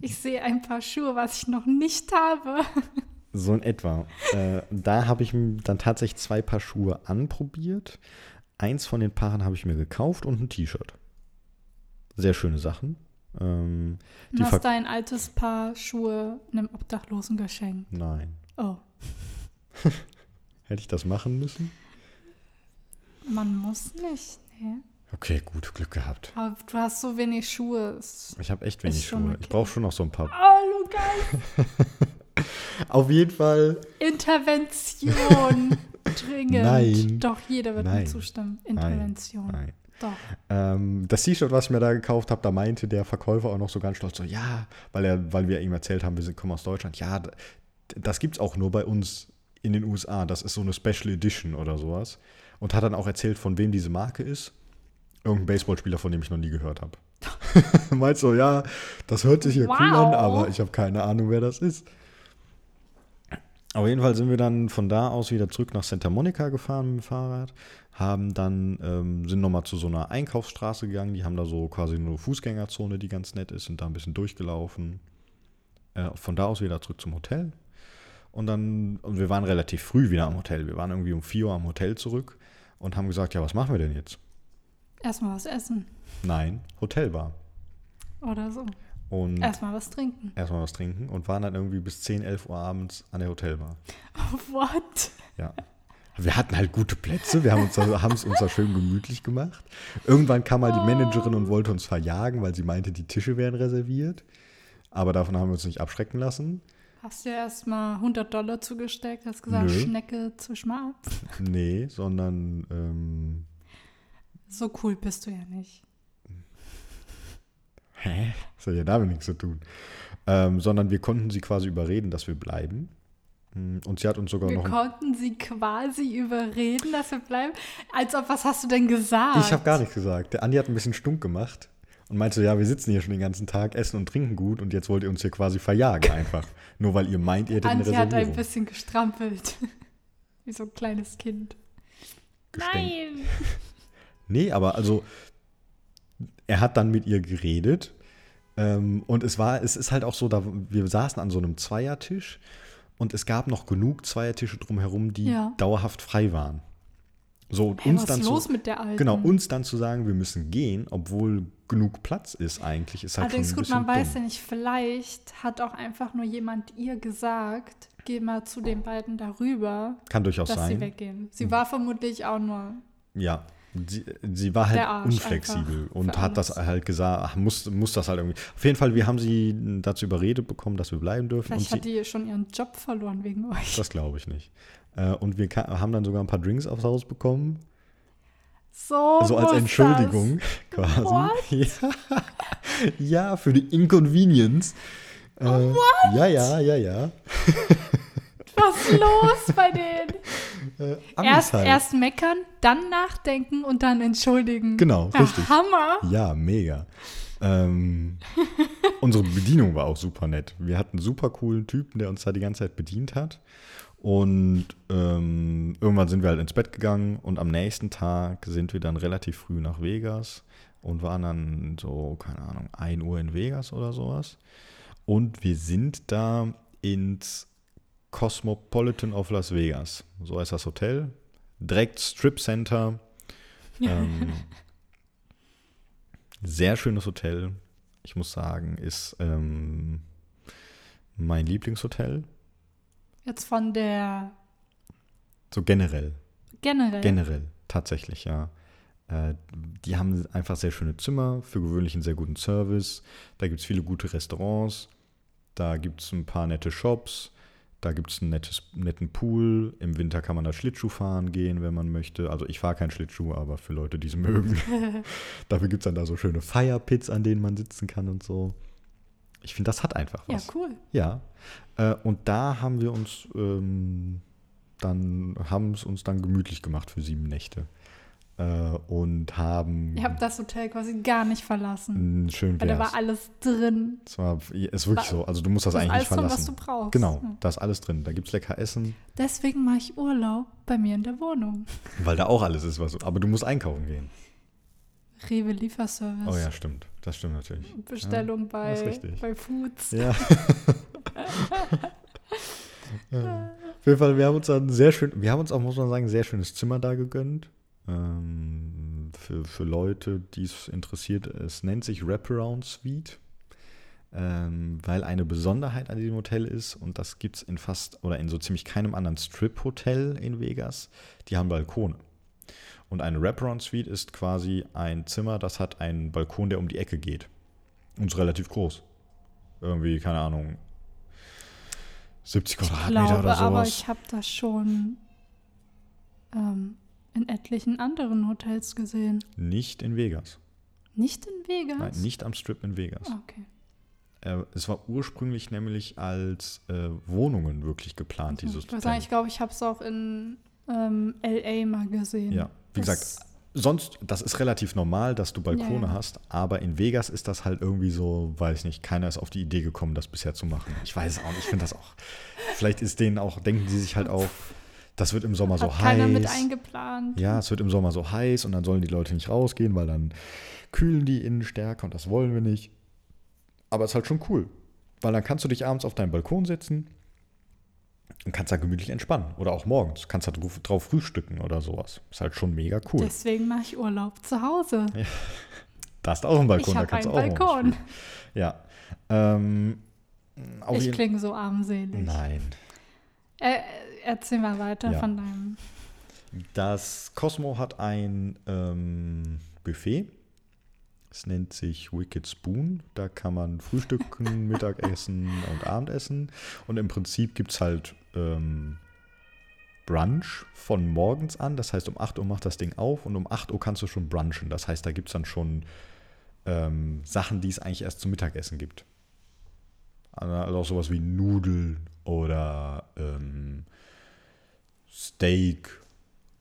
Ich sehe ein paar Schuhe, was ich noch nicht habe. So in etwa. äh, da habe ich dann tatsächlich zwei Paar Schuhe anprobiert. Eins von den Paaren habe ich mir gekauft und ein T-Shirt. Sehr schöne Sachen. Ähm, Du hast dein altes Paar Schuhe einem Obdachlosen geschenkt. Nein. Oh, Hätte ich das machen müssen? Man muss nicht. Nee. Okay, gut, Glück gehabt. Aber du hast so wenig Schuhe. Es- Ich habe echt wenig Schuhe. okay. Ich brauche schon noch so ein paar. Oh, Lukas. Auf jeden Fall. Intervention. Dringend. Nein. Doch, jeder wird Nein. mir zustimmen. Intervention. Nein. Doch. Ähm, das T-Shirt, was ich mir da gekauft habe, da meinte der Verkäufer auch noch so ganz stolz so, ja, weil er, weil wir ihm erzählt haben, wir sind, kommen aus Deutschland, ja, das gibt's auch nur bei uns in den USA. Das ist so eine Special Edition oder sowas. Und hat dann auch erzählt, von wem diese Marke ist. Irgendein Baseballspieler, von dem ich noch nie gehört habe. Meint so, ja, das hört sich ja cool an, Wow. aber ich habe keine Ahnung, wer das ist. Auf jeden Fall sind wir dann von da aus wieder zurück nach Santa Monica gefahren mit dem Fahrrad, haben dann, ähm, sind nochmal zu so einer Einkaufsstraße gegangen, die haben da so quasi eine Fußgängerzone, die ganz nett ist, sind da ein bisschen durchgelaufen. Äh, von da aus wieder zurück zum Hotel. Und dann, und wir waren relativ früh wieder am Hotel. Wir waren irgendwie um 4 Uhr am Hotel zurück und haben gesagt, ja, was machen wir denn jetzt? Erstmal was essen. Nein, Hotelbar. Oder so. Und Erstmal was trinken. erstmal was trinken und waren dann irgendwie bis 10, 11 Uhr abends an der Hotelbar. What? Ja. Wir hatten halt gute Plätze, wir haben uns da- haben es uns da schön gemütlich gemacht. Irgendwann kam mal die Managerin und wollte uns verjagen, weil sie meinte, die Tische wären reserviert. Aber davon haben wir uns nicht abschrecken lassen. Hast du erstmal 100 Dollar zugesteckt? Hast gesagt, Nö. Schnecke, zwisch mal ab. Nee, sondern ähm, So cool bist du ja nicht. Hä? Das hat ja damit nichts zu tun. Ähm, sondern wir konnten sie quasi überreden, dass wir bleiben. Mm, Und sie hat uns sogar Wir noch. ein- konnten sie quasi überreden, dass wir bleiben. Als ob, was hast du denn gesagt? Ich habe gar nichts gesagt. Der Andi hat ein bisschen stunk gemacht und meinte so, ja, wir sitzen hier schon den ganzen Tag, essen und trinken gut und jetzt wollt ihr uns hier quasi verjagen einfach. Nur weil ihr meint, ihr hättet eine Antje hat ein Reservierung. bisschen gestrampelt. Wie so ein kleines Kind. Gestänk. Nein! Nee, aber also er hat dann mit ihr geredet ähm, und es war, es ist halt auch so, da wir saßen an so einem Zweiertisch und es gab noch genug Zweiertische drumherum, die Ja. dauerhaft frei waren. So und Hä, uns was dann ist los zu, mit der Alten? genau uns dann zu sagen, wir müssen gehen, obwohl genug Platz ist eigentlich, ist halt Allerdings ein gut, man weiß ja dumm. nicht, vielleicht hat auch einfach nur jemand ihr gesagt, geh mal zu den beiden darüber, Kann durchaus dass sie sein. weggehen. Sie war vermutlich auch nur, Ja, sie, sie war halt unflexibel und hat das halt gesagt, ach, muss, muss das halt irgendwie. Auf jeden Fall, wir haben sie dazu überredet bekommen, dass wir bleiben dürfen. vielleicht hat sie, die schon ihren Job verloren wegen euch. das glaube ich nicht. Äh, und wir haben dann sogar ein paar Drinks aufs Haus bekommen. So, so als muss Entschuldigung quasi. What? Ja. ja, für die Inconvenience. Äh, ja, ja, ja, ja. Das. Was ist los bei denen? Äh, Erst, halt. erst meckern, dann nachdenken und dann entschuldigen. Genau, Ja, richtig. Hammer. Ja, mega. Ähm, unsere Bedienung war auch super nett. Wir hatten einen super coolen Typen, der uns da die ganze Zeit bedient hat. Und ähm, irgendwann sind wir halt ins Bett gegangen und am nächsten Tag sind wir dann relativ früh nach Vegas und waren dann so, keine Ahnung, 1 Uhr in Vegas oder sowas. Und wir sind da ins Cosmopolitan of Las Vegas. So heißt das Hotel. Direkt Strip Center. Ähm, sehr schönes Hotel. Ich muss sagen, ist ähm, mein Lieblingshotel. Jetzt von der So generell. generell. Generell, tatsächlich, ja. Äh, die haben einfach sehr schöne Zimmer, für gewöhnlich einen sehr guten Service. Da gibt es viele gute Restaurants. Da gibt es ein paar nette Shops. Da gibt es einen nettes, netten Pool. Im Winter kann man da Schlittschuh fahren gehen, wenn man möchte. Also ich fahre keinen Schlittschuh, aber für Leute, die es mögen. Dafür gibt es dann da so schöne Firepits, an denen man sitzen kann und so. Ich finde, das hat einfach ja, was. cool. Ja. Äh, und da haben wir uns ähm, dann, haben es uns dann gemütlich gemacht für sieben Nächte. Äh, und haben Ihr habt das Hotel quasi gar nicht verlassen. einen schönen Weil da wär's. war alles drin. Es war, ist wirklich War- so. Also du musst das Das eigentlich nicht alles drin, was verlassen. du brauchst. Genau, Ja. da ist alles drin. Da gibt es lecker Essen, Deswegen mache ich Urlaub bei mir in der Wohnung. weil da auch alles ist, was du, aber du musst einkaufen gehen. Rewe Lieferservice. Oh ja, stimmt. Das stimmt natürlich. Bestellung bei, ist richtig. bei Foods. Ja. Ja. Auf jeden Fall, wir haben uns dann sehr schön, wir haben uns auch, muss man sagen, ein sehr schönes Zimmer da gegönnt. Ähm, für, für Leute, die es interessiert, es nennt sich Wraparound Suite. Ähm, weil eine Besonderheit an diesem Hotel ist, und das gibt es in fast oder in so ziemlich keinem anderen Strip-Hotel in Vegas, die haben Balkone. Und eine Wraparound Suite ist quasi ein Zimmer, das hat einen Balkon, der um die Ecke geht. Und ist relativ groß. Irgendwie, keine Ahnung, 70 Ich Quadratmeter glaube, oder aber sowas. ich habe das schon ähm, in etlichen anderen Hotels gesehen. Nicht in Vegas. Nicht in Vegas? Nein, nicht am Strip in Vegas. Ah, Okay. Äh, es war ursprünglich nämlich als äh, Wohnungen wirklich geplant, dieses ich, muss sagen, Hotel. ich glaube, ich habe es auch in ähm, L.A. mal gesehen. Ja, wie Das- gesagt, sonst, das ist relativ normal, dass du Balkone Ja, hast, aber in Vegas ist das halt irgendwie so, weiß ich nicht, keiner ist auf die Idee gekommen, das bisher zu machen. Ich weiß es auch nicht, ich finde das auch. Vielleicht ist denen auch, denken die sich halt auch, das wird im Sommer Hat so keiner heiß. mit eingeplant. Ja, es wird im Sommer so heiß und dann sollen die Leute nicht rausgehen, weil dann kühlen die innen stärker und das wollen wir nicht. Aber es ist halt schon cool, weil dann kannst du dich abends auf deinen Balkon setzen und kannst da gemütlich entspannen. Oder auch morgens, kannst da drauf, drauf frühstücken oder sowas. Ist halt schon mega cool. Deswegen mache ich Urlaub zu Hause. da ist auch ein Balkon, ich da habe kannst einen du Balkon. Ja. Ähm, Ich klinge so armselig. Nein. Äh, erzähl mal weiter Ja. von deinem. Das Cosmo hat ein ähm, Buffet. Es nennt sich Wicked Spoon. Da kann man frühstücken, Mittagessen und Abendessen. Und im Prinzip gibt es halt ähm, Brunch von morgens an. Das heißt, um 8 Uhr macht das Ding auf und um 8 Uhr kannst du schon brunchen. Das heißt, da gibt es dann schon ähm, Sachen, die es eigentlich erst zum Mittagessen gibt. Also auch sowas wie Nudeln oder ähm, Steak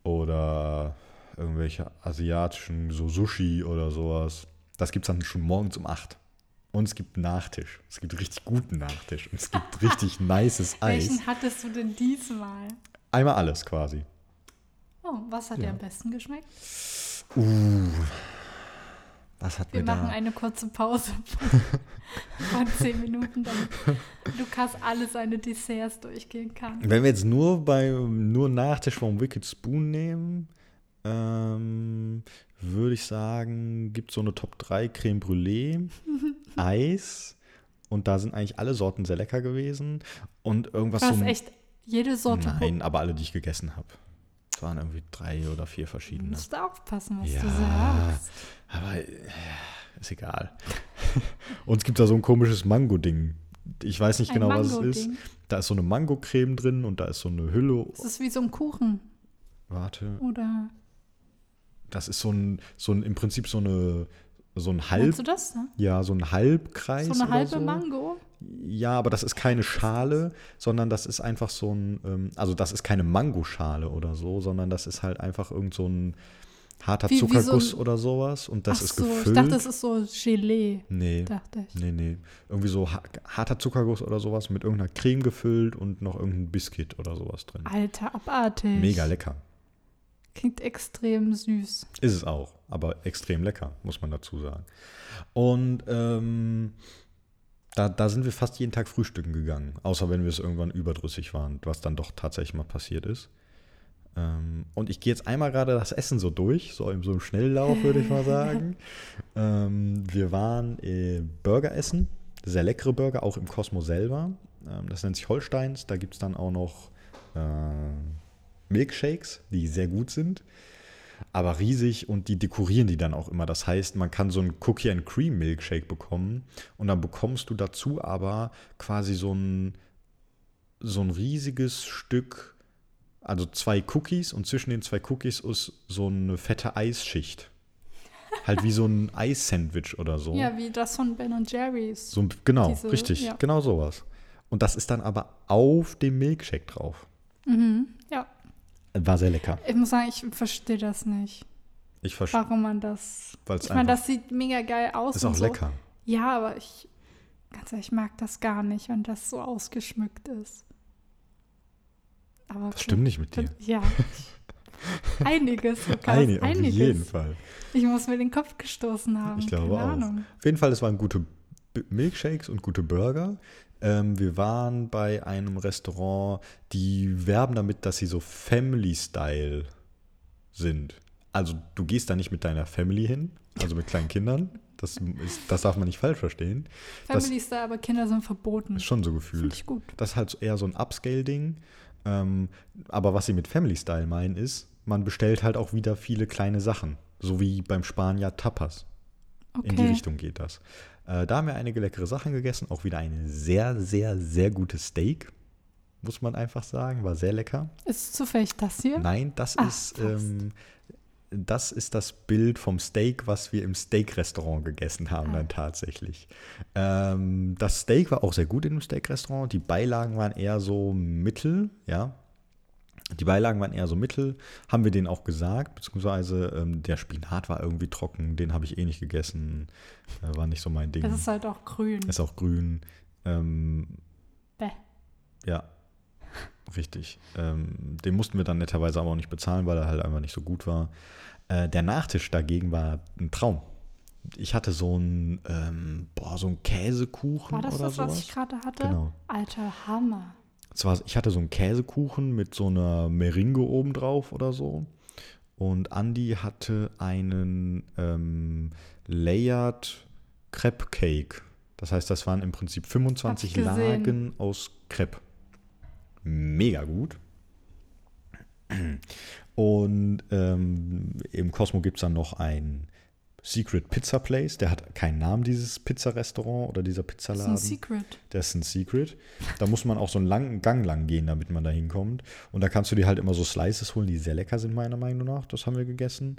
oder irgendwelche asiatischen, so Sushi oder sowas. Das gibt es dann schon morgens um 8. Und es gibt Nachtisch. Es gibt richtig guten Nachtisch. Und es gibt richtig nices Eis. Welchen hattest du denn diesmal? Einmal alles quasi. Oh, was hat Ja. dir am besten geschmeckt? Uh. Was hat Wir mir machen da? eine kurze Pause von zehn Minuten, damit Lukas alle seine Desserts durchgehen kann. Wenn wir jetzt nur bei nur Nachtisch vom Wicked Spoon nehmen, ähm, würde ich sagen, gibt so eine Top 3 Creme Brûlée, Eis und da sind eigentlich alle Sorten sehr lecker gewesen und irgendwas Du hast so echt jede Sorte. Nein, aber alle, die ich gegessen habe. Es waren irgendwie drei oder vier Du verschiedene. musst aufpassen, was Ja. du sagst. Aber äh, ist egal. Und es gibt da so ein komisches Mango-Ding. Ich weiß nicht Ein genau, was es ist. Da ist so eine Mango-Creme drin und da ist so eine Hülle. Es ist wie so ein Kuchen, Warte. oder? Das ist so ein, so ein im Prinzip so eine so ein Halb, du das, ne? ja, so ein Halbkreis. So eine halbe so. Mango? Ja, aber das ist keine Schale, sondern das ist einfach so ein, ähm, also das ist keine Mangoschale oder so, sondern das ist halt einfach irgend so ein harter Wie- wie so Zuckerguss ein- oder sowas und das ist so, gefüllt. ich dachte, das ist so Gelee, nee, dachte ich. nee, nee. Irgendwie so ha- harter Zuckerguss oder sowas mit irgendeiner Creme gefüllt und noch irgendein Biscuit oder sowas drin. Alter, abartig. Mega lecker. Klingt extrem süß. Ist es auch, aber extrem lecker, muss man dazu sagen. Und ähm, da, da sind wir fast jeden Tag frühstücken gegangen, außer wenn wir es irgendwann überdrüssig waren, was dann doch tatsächlich mal passiert ist. Ähm, und ich gehe jetzt einmal gerade das Essen so durch, so in so einem Schnelllauf, würde ich mal sagen. ähm, wir waren äh, Burger essen, sehr leckere Burger, auch im Cosmo selber. Ähm, das nennt sich Holsteins. Da gibt es dann auch noch äh, Milkshakes, die sehr gut sind aber riesig und die dekorieren die dann auch immer. Das heißt, man kann so einen Cookie and Cream Milkshake bekommen und dann bekommst du dazu aber quasi so ein so ein riesiges Stück, also zwei Cookies und zwischen den zwei Cookies ist so eine fette Eisschicht. halt wie so ein Eissandwich oder so. Ja, wie das von Ben und Jerry's. So, genau, Diese- richtig, ja. genau sowas. Und das ist dann aber auf dem Milkshake drauf. Mhm. Ja, War sehr lecker. ich muss sagen, ich verstehe das nicht, Ich verstehe, warum man das. weil es Ich meine, das sieht mega geil aus. ist und auch so. lecker. Ja, aber ich, ganz ehrlich, ich mag das gar nicht, wenn das so ausgeschmückt ist. Aber Das stimmt nicht mit dir. Ja. Einiges, Lukas, Einig, auf einiges. jeden Fall. Ich muss mir den Kopf gestoßen haben. Ich glaube Keine auch. Ahnung. Auf jeden Fall, es waren gute Milkshakes und gute Burger. Ähm, wir waren bei einem Restaurant, die werben damit, dass sie so Family-Style sind. Also du gehst da nicht mit deiner Family hin, also mit kleinen Kindern. Das, ist, das darf man nicht falsch verstehen. Das- Family Star, aber Kinder sind verboten. Ist schon so Finde gefühlt. ich gut. Das ist halt eher so ein Upscale-Ding. Ähm, aber was sie mit Family Style meinen, ist, man bestellt halt auch wieder viele kleine Sachen. So wie beim Spanier Tapas. In die Okay. Richtung geht das. Äh, da haben wir einige leckere Sachen gegessen. Auch wieder ein sehr, sehr, sehr gutes Steak. Muss man einfach sagen. War sehr lecker. Ist zufällig das hier? Nein, das Ach, ist. Ähm, das ist das Bild vom Steak, was wir im Steak-Restaurant gegessen haben, Ah. dann tatsächlich. Ähm, das Steak war auch sehr gut in dem Steak-Restaurant. Die Beilagen waren eher so mittel, ja. Die Beilagen waren eher so mittel, haben wir denen auch gesagt, beziehungsweise ähm, der Spinat war irgendwie trocken, den habe ich eh nicht gegessen, äh, war nicht so mein Ding. Es ist halt auch grün. Ist auch grün. Ähm, Bäh. ja, richtig. Ähm, den mussten wir dann netterweise aber auch nicht bezahlen, weil er halt einfach nicht so gut war. Äh, der Nachtisch dagegen war ein Traum. Ich hatte so einen, ähm, boah, so einen Käsekuchen War das oder das, was sowas. ich gerade hatte? Genau. Alter Hammer. Zwar, ich hatte so einen Käsekuchen mit so einer Meringue obendrauf oder so. Und Andy hatte einen ähm, Layered Crepe Cake. Das heißt, das waren im Prinzip 25 Hab ich gesehen. Lagen aus Crepe. Mega gut. Und ähm, im Cosmo gibt es dann noch ein Secret Pizza Place. Der hat keinen Namen, dieses Pizza-Restaurant oder dieser Das ist Pizzaladen. ein Secret. Das ist ein Secret. Da muss man auch so einen langen Gang lang gehen, damit man da hinkommt. Und da kannst du dir halt immer so Slices holen, die sehr lecker sind, meiner Meinung nach. Das haben wir gegessen.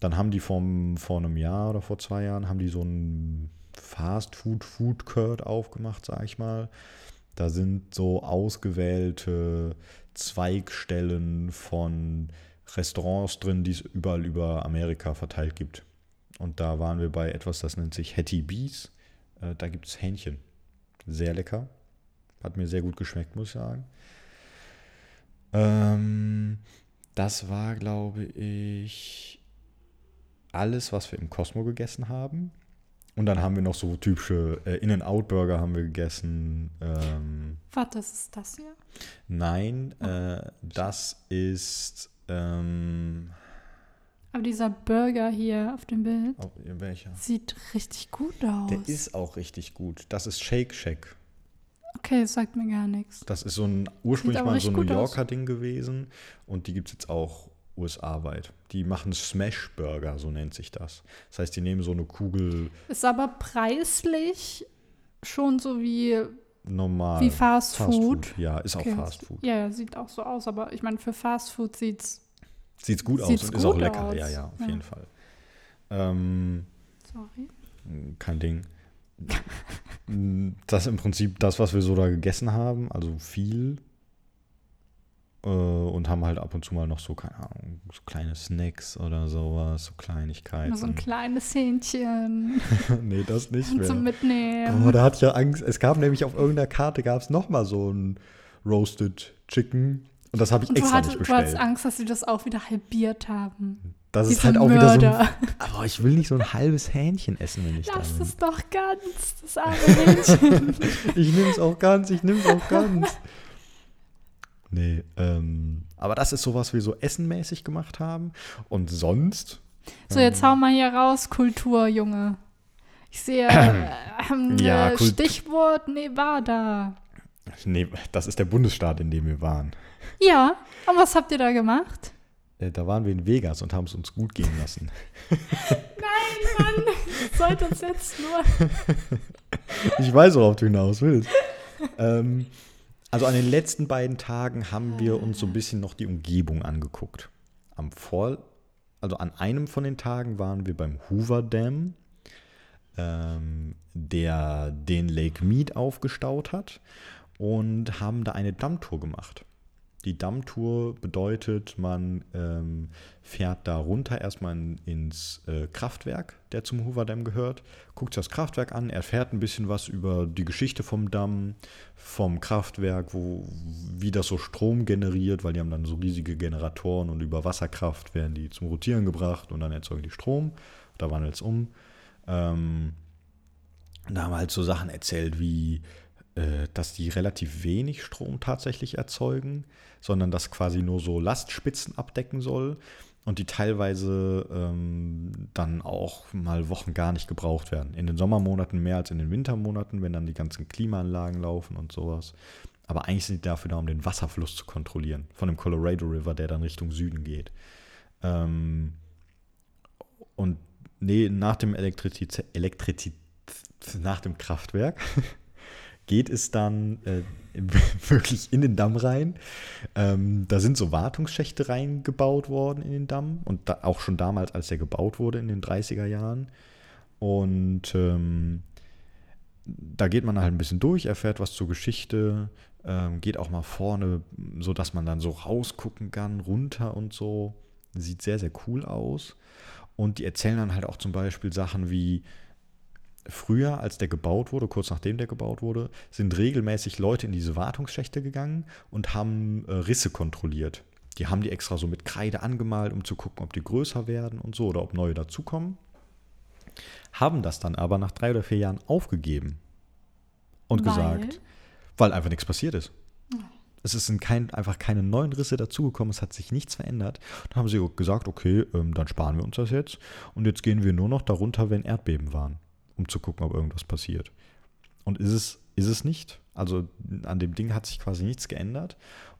Dann haben die vom, vor einem Jahr oder vor zwei Jahren, haben die so ein Fast Food Food Court aufgemacht, sag ich mal. Da sind so ausgewählte Zweigstellen von Restaurants drin, die es überall über Amerika verteilt gibt. Und da waren wir bei etwas, das nennt sich Hattie Bees. Äh, da gibt es Hähnchen. Sehr lecker. Hat mir sehr gut geschmeckt, muss ich sagen. Ähm, das war, glaube ich, alles, was wir im Cosmo gegessen haben. Und dann haben wir noch so typische äh, In-N-Out-Burger haben wir gegessen. Ähm, Warte, das ist das hier? nein, äh, das ist ähm, Aber dieser Burger hier auf dem Bild Oh, welcher? sieht richtig gut aus. Der ist auch richtig gut. Das ist Shake Shack. okay, das sagt mir gar nichts. Das ist so ein ursprünglich mal so ein New richtig gut aus. Yorker Ding gewesen und die gibt es jetzt auch USA-weit. Die machen Smash Burger, so nennt sich das. Das heißt, die nehmen so eine Kugel Ist aber preislich schon so wie, normal. wie Fast, Food. Ja, ist Okay, auch Fast Food. Ja, ja, sieht auch so aus, aber ich meine, für Fast Food sieht's. Sieht's gut aus Sieht's und ist auch gut lecker. aus. Ja, ja, auf Ja. jeden Fall. Ähm, Sorry. kein Ding. Das ist im Prinzip das, was wir so da gegessen haben, also viel. Äh, Und haben halt ab und zu mal noch so, keine Ahnung, so kleine Snacks oder sowas, so Kleinigkeiten. Nur so ein kleines Hähnchen nee, das nicht mehr. zum Mitnehmen. Oh, da hatte ich ja Angst. Es gab nämlich auf irgendeiner Karte gab es nochmal so ein Roasted Chicken. Und das habe ich Und extra hatte, nicht du hattest bestellt. Angst, dass sie das auch wieder halbiert haben. Das ist Diese halt auch wieder so Mörder. ein. Aber ich will nicht so ein halbes Hähnchen essen, wenn ich da Lass bin. es doch ganz, das arme Hähnchen. Ich nehme es auch ganz, ich nehme es auch ganz. Nee, ähm, aber das ist so, was wir so essenmäßig gemacht haben. Und sonst, so, jetzt hau mal hier raus, Kultur, Junge. Ich sehe äh, Ja, äh, Kult- Stichwort Nevada. Nee, das ist der Bundesstaat, in dem wir waren. Ja, und was habt ihr da gemacht? Äh, Da waren wir in Vegas und haben es uns gut gehen lassen. Nein, Mann, sollte uns jetzt nur. Ich weiß, worauf du hinaus willst. ähm, also an den letzten beiden Tagen haben wir uns so ein bisschen noch die Umgebung angeguckt. Am Vor also an einem von den Tagen waren wir beim Hoover Dam, ähm, der den Lake Mead aufgestaut hat und haben da eine Dammtour gemacht. Die Dammtour bedeutet, man ähm, fährt da runter erstmal in, ins äh, Kraftwerk, der zum Hoover Dam gehört, guckt sich das Kraftwerk an, erfährt ein bisschen was über die Geschichte vom Damm, vom Kraftwerk, wo, wie das so Strom generiert, weil die haben dann so riesige Generatoren und über Wasserkraft werden die zum Rotieren gebracht und dann erzeugen die Strom. Da wandelt es um. Ähm, da haben halt so Sachen erzählt wie, dass die relativ wenig Strom tatsächlich erzeugen, sondern das quasi nur so Lastspitzen abdecken soll und die teilweise ähm, dann auch mal Wochen gar nicht gebraucht werden. In den Sommermonaten mehr als in den Wintermonaten, wenn dann die ganzen Klimaanlagen laufen und sowas. Aber eigentlich sind die dafür da, um den Wasserfluss zu kontrollieren, von dem Colorado River, der dann Richtung Süden geht. Ähm, und nee, nach dem Elektrizität, Elektrizität nach dem Kraftwerk geht es dann äh, wirklich in den Damm rein. Ähm, da sind so Wartungsschächte reingebaut worden in den Damm und da, auch schon damals, als der gebaut wurde in den 30er Jahren. Und ähm, da geht man halt ein bisschen durch, erfährt was zur Geschichte, ähm, geht auch mal vorne, so dass man dann so rausgucken kann, runter und so. Sieht sehr, sehr cool aus. Und die erzählen dann halt auch zum Beispiel Sachen wie, früher, als der gebaut wurde, kurz nachdem der gebaut wurde, sind regelmäßig Leute in diese Wartungsschächte gegangen und haben äh, Risse kontrolliert. Die haben die extra so mit Kreide angemalt, um zu gucken, ob die größer werden und so oder ob neue dazukommen. Haben das dann aber nach drei oder vier Jahren aufgegeben und Weil? gesagt, weil einfach nichts passiert ist. Es sind kein, einfach keine neuen Risse dazugekommen, es hat sich nichts verändert. Dann haben sie gesagt, okay, ähm, dann sparen wir uns das jetzt und jetzt gehen wir nur noch darunter, wenn Erdbeben waren, um zu gucken, ob irgendwas passiert. Und ist es, ist es nicht? Also an dem Ding hat sich quasi nichts geändert.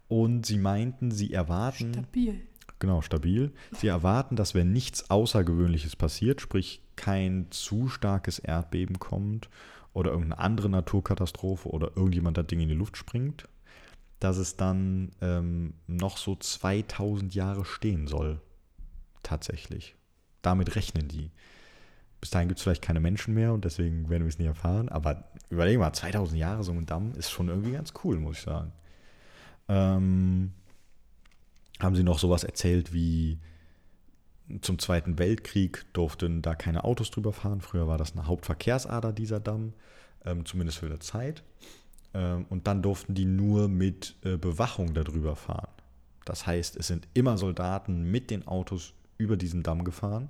Und sie meinten, sie erwarten, Stabil. genau, stabil, sie erwarten, dass wenn nichts Außergewöhnliches passiert, sprich kein zu starkes Erdbeben kommt oder irgendeine andere Naturkatastrophe oder irgendjemand das Ding in die Luft springt, dass es dann ähm, noch so 2000 Jahre stehen soll. Tatsächlich. Damit rechnen die. Bis dahin gibt es vielleicht keine Menschen mehr und deswegen werden wir es nie erfahren. Aber überlegen mal, 2000 Jahre so ein Damm ist schon irgendwie ganz cool, muss ich sagen. Ähm, haben sie noch sowas erzählt wie zum Zweiten Weltkrieg durften da keine Autos drüber fahren. Früher war das eine Hauptverkehrsader, dieser Damm, ähm, zumindest für eine Zeit. Ähm, und dann durften die nur mit äh, Bewachung darüber fahren. Das heißt, es sind immer Soldaten mit den Autos über diesen Damm gefahren.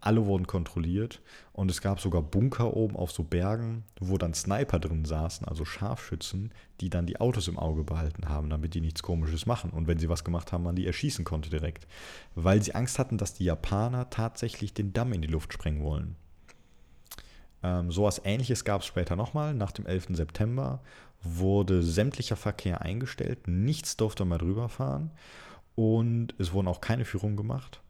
Alle wurden kontrolliert und es gab sogar Bunker oben auf so Bergen, wo dann Sniper drin saßen, also Scharfschützen, die dann die Autos im Auge behalten haben, damit die nichts Komisches machen. Und wenn sie was gemacht haben, man die erschießen konnte direkt. Weil sie Angst hatten, dass die Japaner tatsächlich den Damm in die Luft sprengen wollen. Ähm, sowas ähnliches gab es später nochmal. Nach dem 11. September wurde sämtlicher Verkehr eingestellt, nichts durfte mehr drüber fahren und es wurden auch keine Führungen gemacht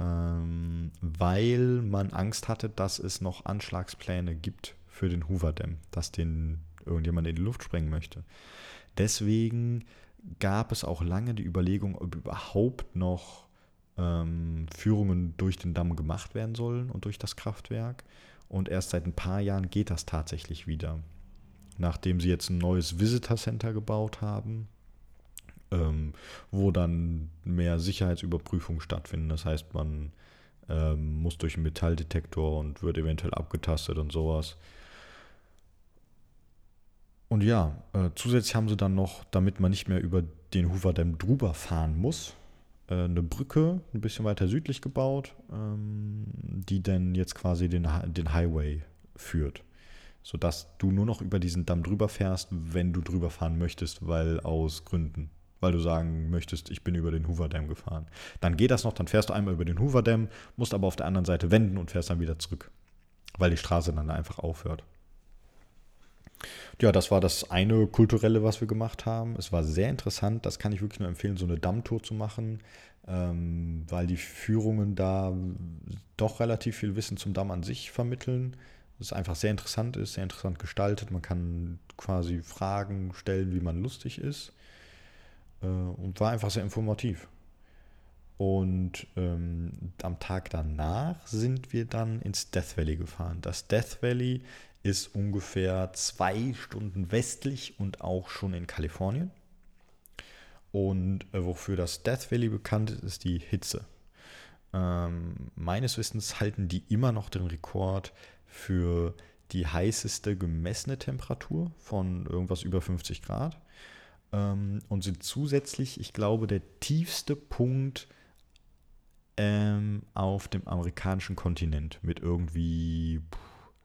ähm, weil man Angst hatte, dass es noch Anschlagspläne gibt für den Hoover Dam, dass den irgendjemand in die Luft sprengen möchte. Deswegen gab es auch lange die Überlegung, ob überhaupt noch ähm, Führungen durch den Damm gemacht werden sollen und durch das Kraftwerk. Und erst seit ein paar Jahren geht das tatsächlich wieder. Nachdem sie jetzt ein neues Visitor Center gebaut haben, ähm, wo dann mehr Sicherheitsüberprüfungen stattfinden. Das heißt, man ähm, muss durch einen Metalldetektor und wird eventuell abgetastet und sowas. Und ja, äh, zusätzlich haben sie dann noch, damit man nicht mehr über den Hoover Dam drüber fahren muss, äh, eine Brücke ein bisschen weiter südlich gebaut, ähm, die dann jetzt quasi den, den Highway führt. Sodass du nur noch über diesen Damm drüber fährst, wenn du drüber fahren möchtest, weil aus Gründen weil du sagen möchtest, ich bin über den Hoover Dam gefahren. Dann geht das noch, dann fährst du einmal über den Hoover Dam, musst aber auf der anderen Seite wenden und fährst dann wieder zurück, weil die Straße dann einfach aufhört. Ja, das war das eine kulturelle, was wir gemacht haben. Es war sehr interessant, das kann ich wirklich nur empfehlen, so eine Dammtour zu machen, ähm, weil die Führungen da doch relativ viel Wissen zum Damm an sich vermitteln. Es einfach sehr interessant ist, sehr interessant gestaltet. Man kann quasi Fragen stellen, wie man lustig ist. Äh, und war einfach sehr informativ. Und ähm, am Tag danach sind wir dann ins Death Valley gefahren. Das Death Valley ist ungefähr zwei Stunden westlich und auch schon in Kalifornien. Und äh, wofür das Death Valley bekannt ist, ist die Hitze. Ähm, meines Wissens halten die immer noch den Rekord für die heißeste gemessene Temperatur von irgendwas über 50 Grad ähm, und sind zusätzlich, ich glaube, der tiefste Punkt ähm, auf dem amerikanischen Kontinent mit irgendwie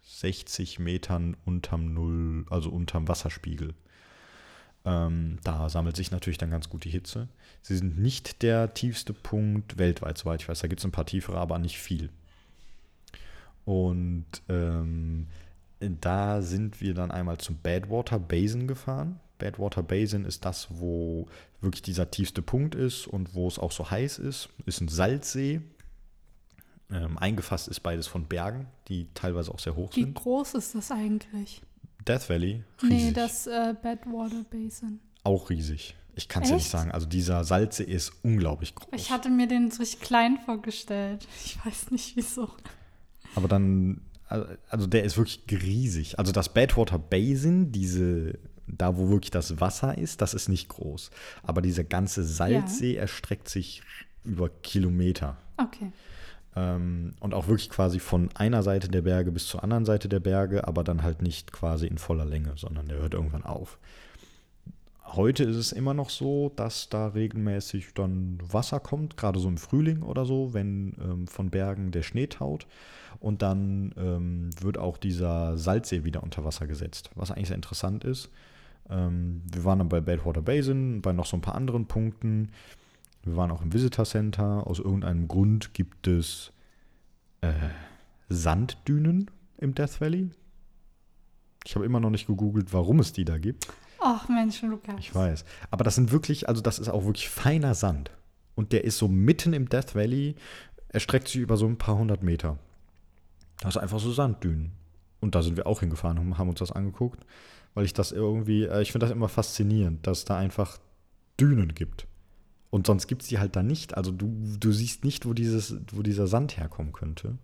60 Metern unterm Null, also unterm Wasserspiegel. Ähm, da sammelt sich natürlich dann ganz gut die Hitze. Sie sind nicht der tiefste Punkt weltweit, soweit ich weiß. Da gibt es ein paar tiefere, aber nicht viel. Und ähm, da sind wir dann einmal zum Badwater Basin gefahren. Badwater Basin ist das, wo wirklich dieser tiefste Punkt ist und wo es auch so heiß ist. Ist ein Salzsee. Ähm, eingefasst ist beides von Bergen, die teilweise auch sehr hoch Wie sind. Wie groß ist das eigentlich? Death Valley? Riesig. Nee, das äh, Badwater Basin. Auch riesig. Ich kann es ja nicht sagen. Also dieser Salzsee ist unglaublich groß. Ich hatte mir den richtig klein vorgestellt. Ich weiß nicht wieso. Aber dann, also der ist wirklich riesig. Also das Badwater Basin, diese da wo wirklich das Wasser ist, das ist nicht groß. Aber dieser ganze Salzsee ja. erstreckt sich über Kilometer. Okay. Ähm, und auch wirklich quasi von einer Seite der Berge bis zur anderen Seite der Berge, aber dann halt nicht quasi in voller Länge, sondern der hört irgendwann auf. Heute ist es immer noch so, dass da regelmäßig dann Wasser kommt, gerade so im Frühling oder so, wenn ähm, von Bergen der Schnee taut. Und dann ähm, wird auch dieser Salzsee wieder unter Wasser gesetzt, was eigentlich sehr interessant ist. Ähm, wir waren dann bei Badwater Basin, bei noch so ein paar anderen Punkten. Wir waren auch im Visitor Center. Aus irgendeinem Grund gibt es äh, Sanddünen im Death Valley. Ich habe immer noch nicht gegoogelt, warum es die da gibt. Ach Mensch, Lukas. Ich weiß. Aber das sind wirklich, also das ist auch wirklich feiner Sand. Und der ist so mitten im Death Valley, er streckt sich über so ein paar hundert Meter. Das ist einfach so Sanddünen. Und da sind wir auch hingefahren und haben uns das angeguckt weil ich das irgendwie, äh, ich finde das immer faszinierend, dass da einfach Dünen gibt. Und sonst gibt es die halt da nicht. Also du, du siehst nicht, wo, dieses, wo dieser Sand herkommen könnte.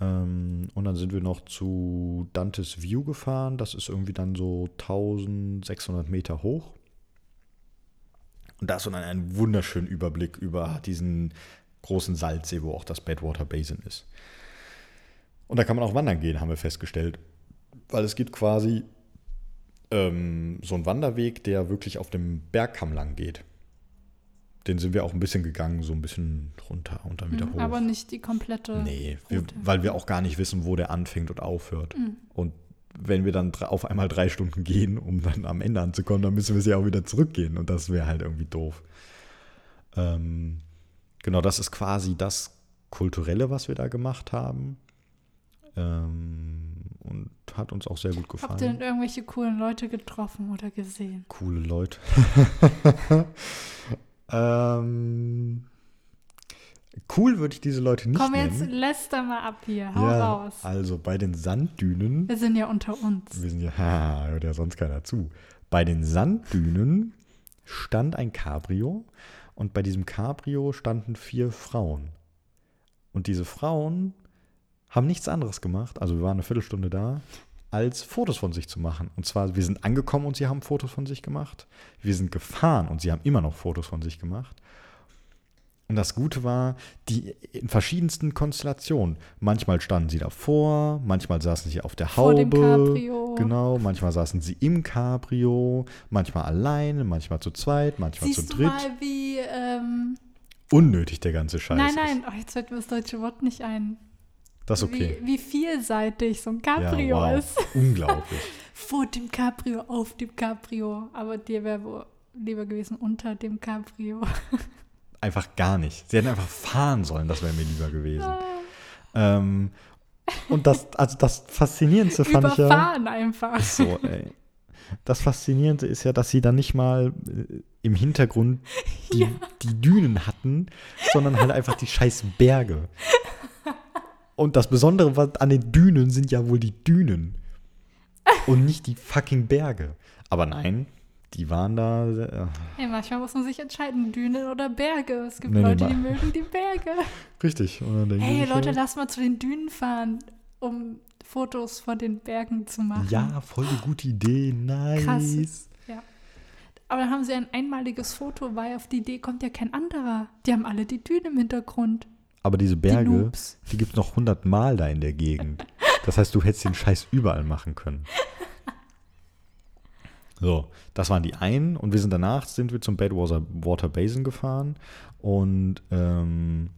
Ähm, und dann sind wir noch zu Dantes View gefahren. Das ist irgendwie dann so 1600 Meter hoch. Und da ist dann ein wunderschöner Überblick über diesen großen Salzsee, wo auch das Badwater Basin ist. Und da kann man auch wandern gehen, haben wir festgestellt. Weil es gibt quasi ähm, so ein Wanderweg, der wirklich auf dem Bergkamm lang geht. den sind wir auch ein bisschen gegangen, so ein bisschen runter und dann wieder Mhm, hoch. Aber nicht die komplette. Nee, wir, weil wir auch gar nicht wissen, wo der anfängt und aufhört. Mhm. Und wenn wir dann auf einmal drei Stunden gehen, um dann am Ende anzukommen, dann müssen wir ja auch wieder zurückgehen. Und das wäre halt irgendwie doof. Ähm, genau, das ist quasi das Kulturelle, was wir da gemacht haben. Ähm, und hat uns auch sehr gut gefallen. Habt ihr denn irgendwelche coolen Leute getroffen oder gesehen? Coole Leute. ähm, cool würde ich diese Leute nicht Komm jetzt, nennen. läster mal ab hier. Hau ja, raus. also bei den Sanddünen, Wir sind ja unter uns. wir sind ja, ha, hört ja sonst keiner zu. Bei den Sanddünen stand ein Cabrio und bei diesem Cabrio standen vier Frauen. Und diese Frauen haben nichts anderes gemacht, also wir waren eine Viertelstunde da, als Fotos von sich zu machen. Und zwar, wir sind angekommen und sie haben Fotos von sich gemacht. Wir sind gefahren und sie haben immer noch Fotos von sich gemacht. Und das Gute war, die in verschiedensten Konstellationen. Manchmal standen sie davor, manchmal saßen sie auf der Vor Haube. dem Cabrio. Genau, manchmal saßen sie im Cabrio, manchmal alleine, manchmal zu zweit, manchmal Siehst zu du dritt. mal, wie. Ähm, Unnötig der ganze Scheiß. nein, ist. nein, oh, jetzt fällt mir das deutsche Wort nicht ein. Das ist okay. Wie, wie vielseitig so ein ja, Cabrio wow. ist. Unglaublich. Vor dem Cabrio, auf dem Cabrio. Aber dir wäre wohl lieber gewesen unter dem Cabrio. Einfach gar nicht. Sie hätten einfach fahren sollen, das wäre mir lieber gewesen. Ah. Ähm, und das, also das Faszinierendste fand ich ja. Überfahren einfach. So, ey. Das Faszinierende ist ja, dass sie dann nicht mal äh, im Hintergrund die, die Dünen hatten, sondern halt einfach die scheiß Berge. Und das Besondere was an den Dünen sind ja wohl die Dünen. Und nicht die fucking Berge. Aber nein, die waren da. Äh, Hey, manchmal muss man sich entscheiden, Dünen oder Berge. Es gibt Nee, nee, Leute, ma- die mögen die Berge. richtig. Hey, ich, Leute, lass mal zu den Dünen fahren, um Fotos von den Bergen zu machen. Ja, voll die gute Idee. Nice. Krass. Ja. Aber dann haben sie ein einmaliges Foto, weil auf die Idee kommt ja kein anderer. Die haben alle die Dünen im Hintergrund. Aber diese Die Berge, Noobs. die gibt es noch 100 Mal da in der Gegend. Das heißt, du hättest den Scheiß überall machen können. So, das waren die einen und wir sind danach, sind wir zum Badwater Water Basin gefahren und ähm,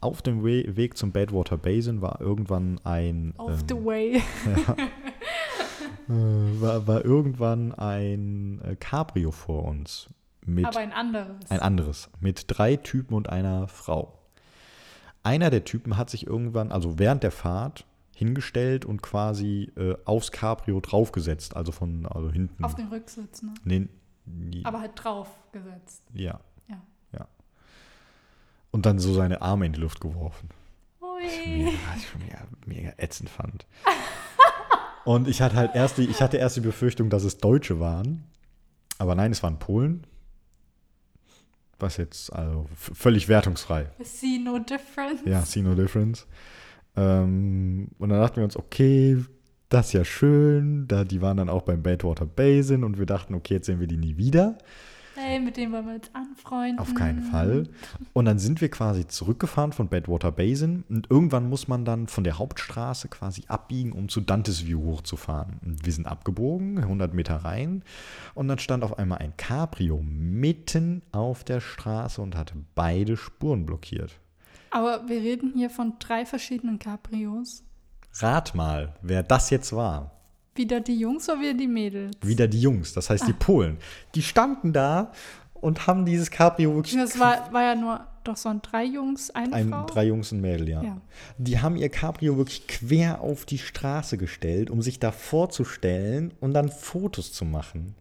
auf dem We Weg zum Badwater Basin war irgendwann ein Off the ähm, way. äh, war, war irgendwann ein äh, Cabrio vor uns mit Aber ein anderes. ein anderes. Mit drei Typen und einer Frau. Einer der Typen hat sich irgendwann, also während der Fahrt, hingestellt und quasi äh, aufs Cabrio draufgesetzt. Also von, also hinten. Auf den Rücksitz, ne? Nee, nie- Aber halt drauf gesetzt. ja, Ja. ja. Und dann so seine Arme in die Luft geworfen. Ui. Mega, was ich schon mega, mega ätzend fand. Und ich hatte halt erst die, ich hatte erst die Befürchtung, dass es Deutsche waren. Aber nein, es waren Polen. Was jetzt, also völlig wertungsfrei. See no difference. Ja, see no difference. Ähm, und dann dachten wir uns, okay, das ist ja schön. Da, die waren dann auch beim Badwater Basin und wir dachten, okay, jetzt sehen wir die nie wieder. Hey, mit dem wollen wir uns anfreunden. Auf keinen Fall. Und dann sind wir quasi zurückgefahren von Badwater Basin und irgendwann muss man dann von der Hauptstraße quasi abbiegen, um zu Dantes View hochzufahren. Und wir sind abgebogen, 100 Meter rein und dann stand auf einmal ein Cabrio mitten auf der Straße und hatte beide Spuren blockiert. Aber wir reden hier von drei verschiedenen Cabrios. Rat mal, wer das jetzt war. Wieder die Jungs oder wieder die Mädels? Wieder die Jungs, das heißt die Polen. Die standen da und haben dieses Cabrio wirklich. Das war, war ja nur, doch so ein drei Jungs, eine ein, Frau. drei Jungs und Mädel, ja. Ja. Die haben ihr Cabrio wirklich quer auf die Straße gestellt, um sich da vorzustellen und dann Fotos zu machen.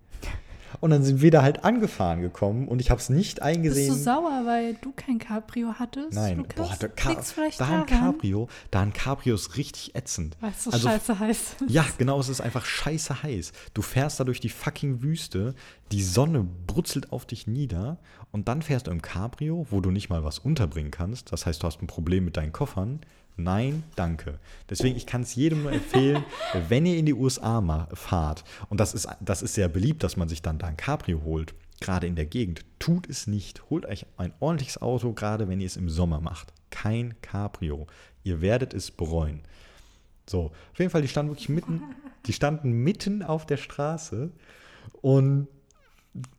Und dann sind wir da halt angefahren gekommen und ich habe es nicht Bist eingesehen. du sauer, weil du kein Cabrio hattest? Nein, Lukas? boah, da, vielleicht da ein? Cabrio, da ein Cabrio ist richtig ätzend. Weil es so Also scheiße heiß ist. Ja, genau, es ist einfach scheiße heiß. Du fährst da durch die fucking Wüste, die Sonne brutzelt auf dich nieder und dann fährst du im Cabrio, wo du nicht mal was unterbringen kannst. Das heißt, du hast ein Problem mit deinen Koffern. Nein, danke. Deswegen, ich kann es jedem nur empfehlen, wenn ihr in die USA fahrt, und das ist, das ist sehr beliebt, dass man sich dann da ein Cabrio holt, gerade in der Gegend, tut es nicht. Holt euch ein ordentliches Auto, gerade wenn ihr es im Sommer macht. Kein Cabrio. Ihr werdet es bereuen. So, auf jeden Fall, die standen wirklich mitten, die standen mitten auf der Straße und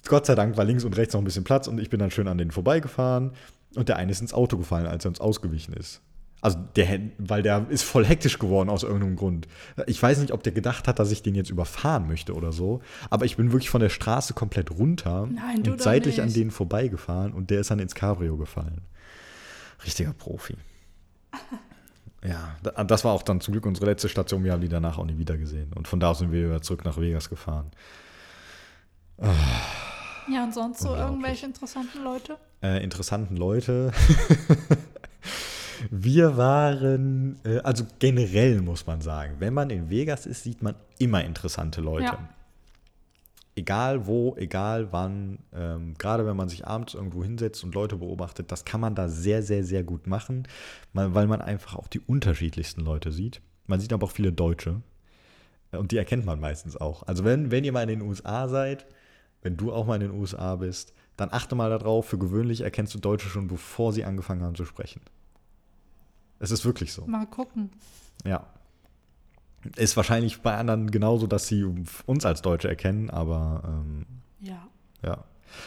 Gott sei Dank war links und rechts noch ein bisschen Platz und ich bin dann schön an denen vorbeigefahren und der eine ist ins Auto gefallen, als er uns ausgewichen ist. Also der, weil der ist voll hektisch geworden aus irgendeinem Grund. Ich weiß nicht, ob der gedacht hat, dass ich den jetzt überfahren möchte oder so. Aber ich bin wirklich von der Straße komplett runter Nein, und seitlich an denen vorbeigefahren und der ist dann ins Cabrio gefallen. Richtiger Profi. Ja, da- das war auch dann zum Glück unsere letzte Station. Wir haben die danach auch nie wieder gesehen. Und von da aus sind wir wieder zurück nach Vegas gefahren. Ja, und sonst so irgendwelche interessanten Leute? äh, interessanten Leute. Wir waren, äh, also generell muss man sagen, wenn man in Vegas ist, sieht man immer interessante Leute. Ja. Egal wo, egal wann, ähm, gerade wenn man sich abends irgendwo hinsetzt und Leute beobachtet, das kann man da sehr, sehr, sehr gut machen, weil man einfach auch die unterschiedlichsten Leute sieht. Man sieht aber auch viele Deutsche äh, und die erkennt man meistens auch. Also wenn, wenn ihr mal in den USA seid, wenn du auch mal in den USA bist, dann achte mal darauf, für gewöhnlich erkennst du Deutsche schon, bevor sie angefangen haben zu sprechen. Es ist wirklich so. Mal gucken. Ja. Ist wahrscheinlich bei anderen genauso, dass sie uns als Deutsche erkennen, aber ähm, Ja. ja.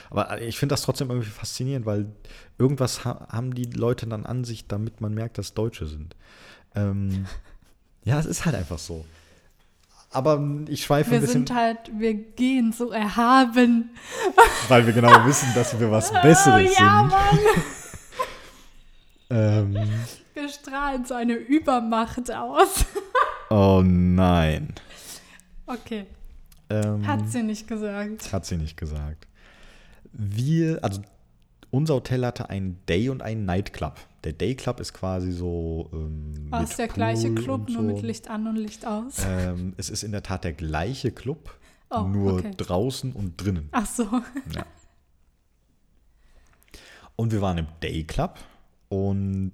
Aber ich finde das trotzdem irgendwie faszinierend, weil irgendwas ha haben die Leute dann an sich, damit man merkt, dass Deutsche sind. Ähm, ja, es ist halt einfach so. Aber ich schweife Wir ein bisschen, sind halt, wir gehen so erhaben. weil wir genau wissen, dass wir was Besseres oh, ja, sind. Mann. Ähm, Wir strahlen so eine Übermacht aus. oh nein. Okay, Ähm, hat sie nicht gesagt. Hat sie nicht gesagt. Wir, also unser Hotel hatte einen Day- und einen Nightclub. Der Dayclub ist quasi so. Ähm, War es mit der gleiche Pool Club, und nur so. mit Licht an und Licht aus? Ähm, es ist in der Tat der gleiche Club, Oh, nur okay. draußen und drinnen. Ach so. Ja. Und wir waren im Dayclub und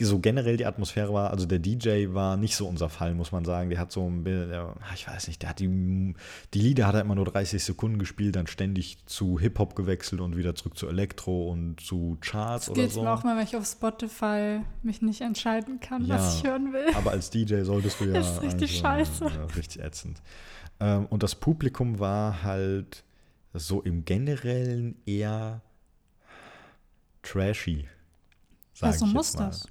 so generell die Atmosphäre war, also der DJ war nicht so unser Fall, muss man sagen. Der hat so ein Bild, der, ich weiß nicht, der hat die, die Lieder hat er immer nur 30 Sekunden gespielt, dann ständig zu Hip-Hop gewechselt und wieder zurück zu Elektro und zu Charts Das oder geht so. mir auch mal, wenn ich auf Spotify mich nicht entscheiden kann, Ja. was ich hören will. Aber als DJ solltest du ja. Das ist richtig scheiße. Ja, richtig ätzend. Ähm, und das Publikum war halt so im Generellen eher trashy. Ja, so ich muss mal. das.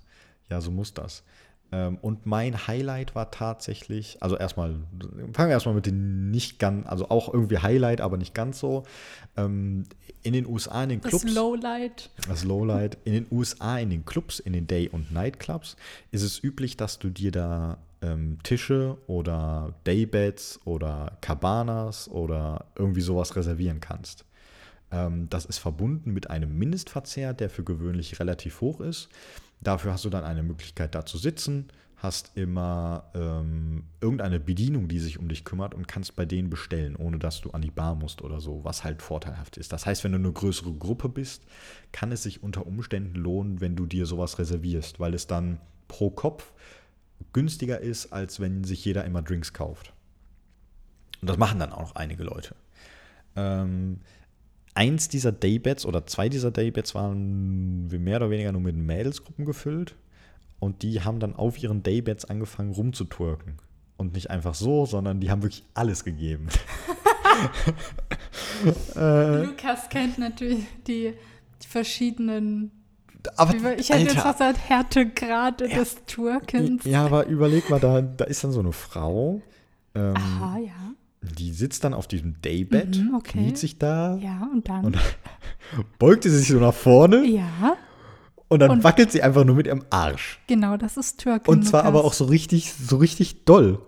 Ja, so muss das. Ähm, und mein Highlight war tatsächlich, also erstmal, fangen wir erstmal mit den nicht ganz, also auch irgendwie Highlight, aber nicht ganz so. Ähm, in den USA, in den Das Clubs. Lowlight. Das Lowlight. In den USA, in den Clubs, in den Day- und Nightclubs ist es üblich, dass du dir da ähm, Tische oder Daybeds oder Cabanas oder irgendwie sowas reservieren kannst. Ähm, das ist verbunden mit einem Mindestverzehr, der für gewöhnlich relativ hoch ist. Dafür hast du dann eine Möglichkeit, da zu sitzen, hast immer ähm, irgendeine Bedienung, die sich um dich kümmert und kannst bei denen bestellen, ohne dass du an die Bar musst oder so, was halt vorteilhaft ist. Das heißt, wenn du eine größere Gruppe bist, kann es sich unter Umständen lohnen, wenn du dir sowas reservierst, weil es dann pro Kopf günstiger ist, als wenn sich jeder immer Drinks kauft. Und das machen dann auch noch einige Leute. Ähm, eins dieser Daybeds oder zwei dieser Daybeds waren mehr oder weniger nur mit Mädelsgruppen gefüllt. Und die haben dann auf ihren Daybeds angefangen rumzutwerken. Und nicht einfach so, sondern die haben wirklich alles gegeben. Äh. Lukas kennt natürlich die, die verschiedenen, Aber, ich hätte jetzt Alter, fast gesagt, Härtegrade des Twerkens. Ja, aber überleg mal, da, da ist dann so eine Frau, ähm, Aha, ja. Die sitzt dann auf diesem Daybed, Mhm, okay. kniet sich da, Ja, und dann. Und beugt sie sich so nach vorne ja, und dann und- wackelt sie einfach nur mit ihrem Arsch. genau, das ist Twerken. Und zwar Lukas. aber auch so richtig, so richtig doll.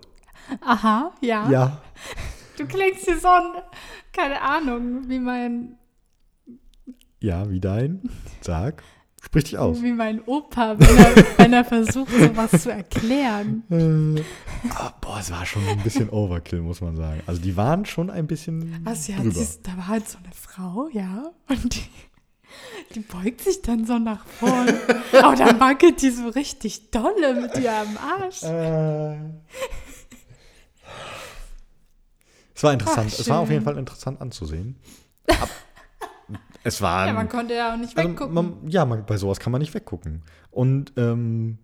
Aha, ja. Ja. Du klingst wie so ein, keine Ahnung, wie mein, Ja, wie dein? Sag. Sprich dich aus. wie mein Opa, wenn er, wenn er versucht, sowas zu erklären. Äh, ah, boah, es war schon ein bisschen Overkill, muss man sagen. Also die waren schon ein bisschen Also ja, drüber. siehst, da war halt so eine Frau, ja, und die, die beugt sich dann so nach vorne. Aber dann wackelt die so richtig dolle mit ihrem Arsch. Äh. Es war interessant. Ach, es war auf jeden. Fall interessant anzusehen. Ab- es war. Ja, man konnte ja auch nicht also weggucken. man, ja, man, bei sowas kann man nicht weggucken. Und ähm,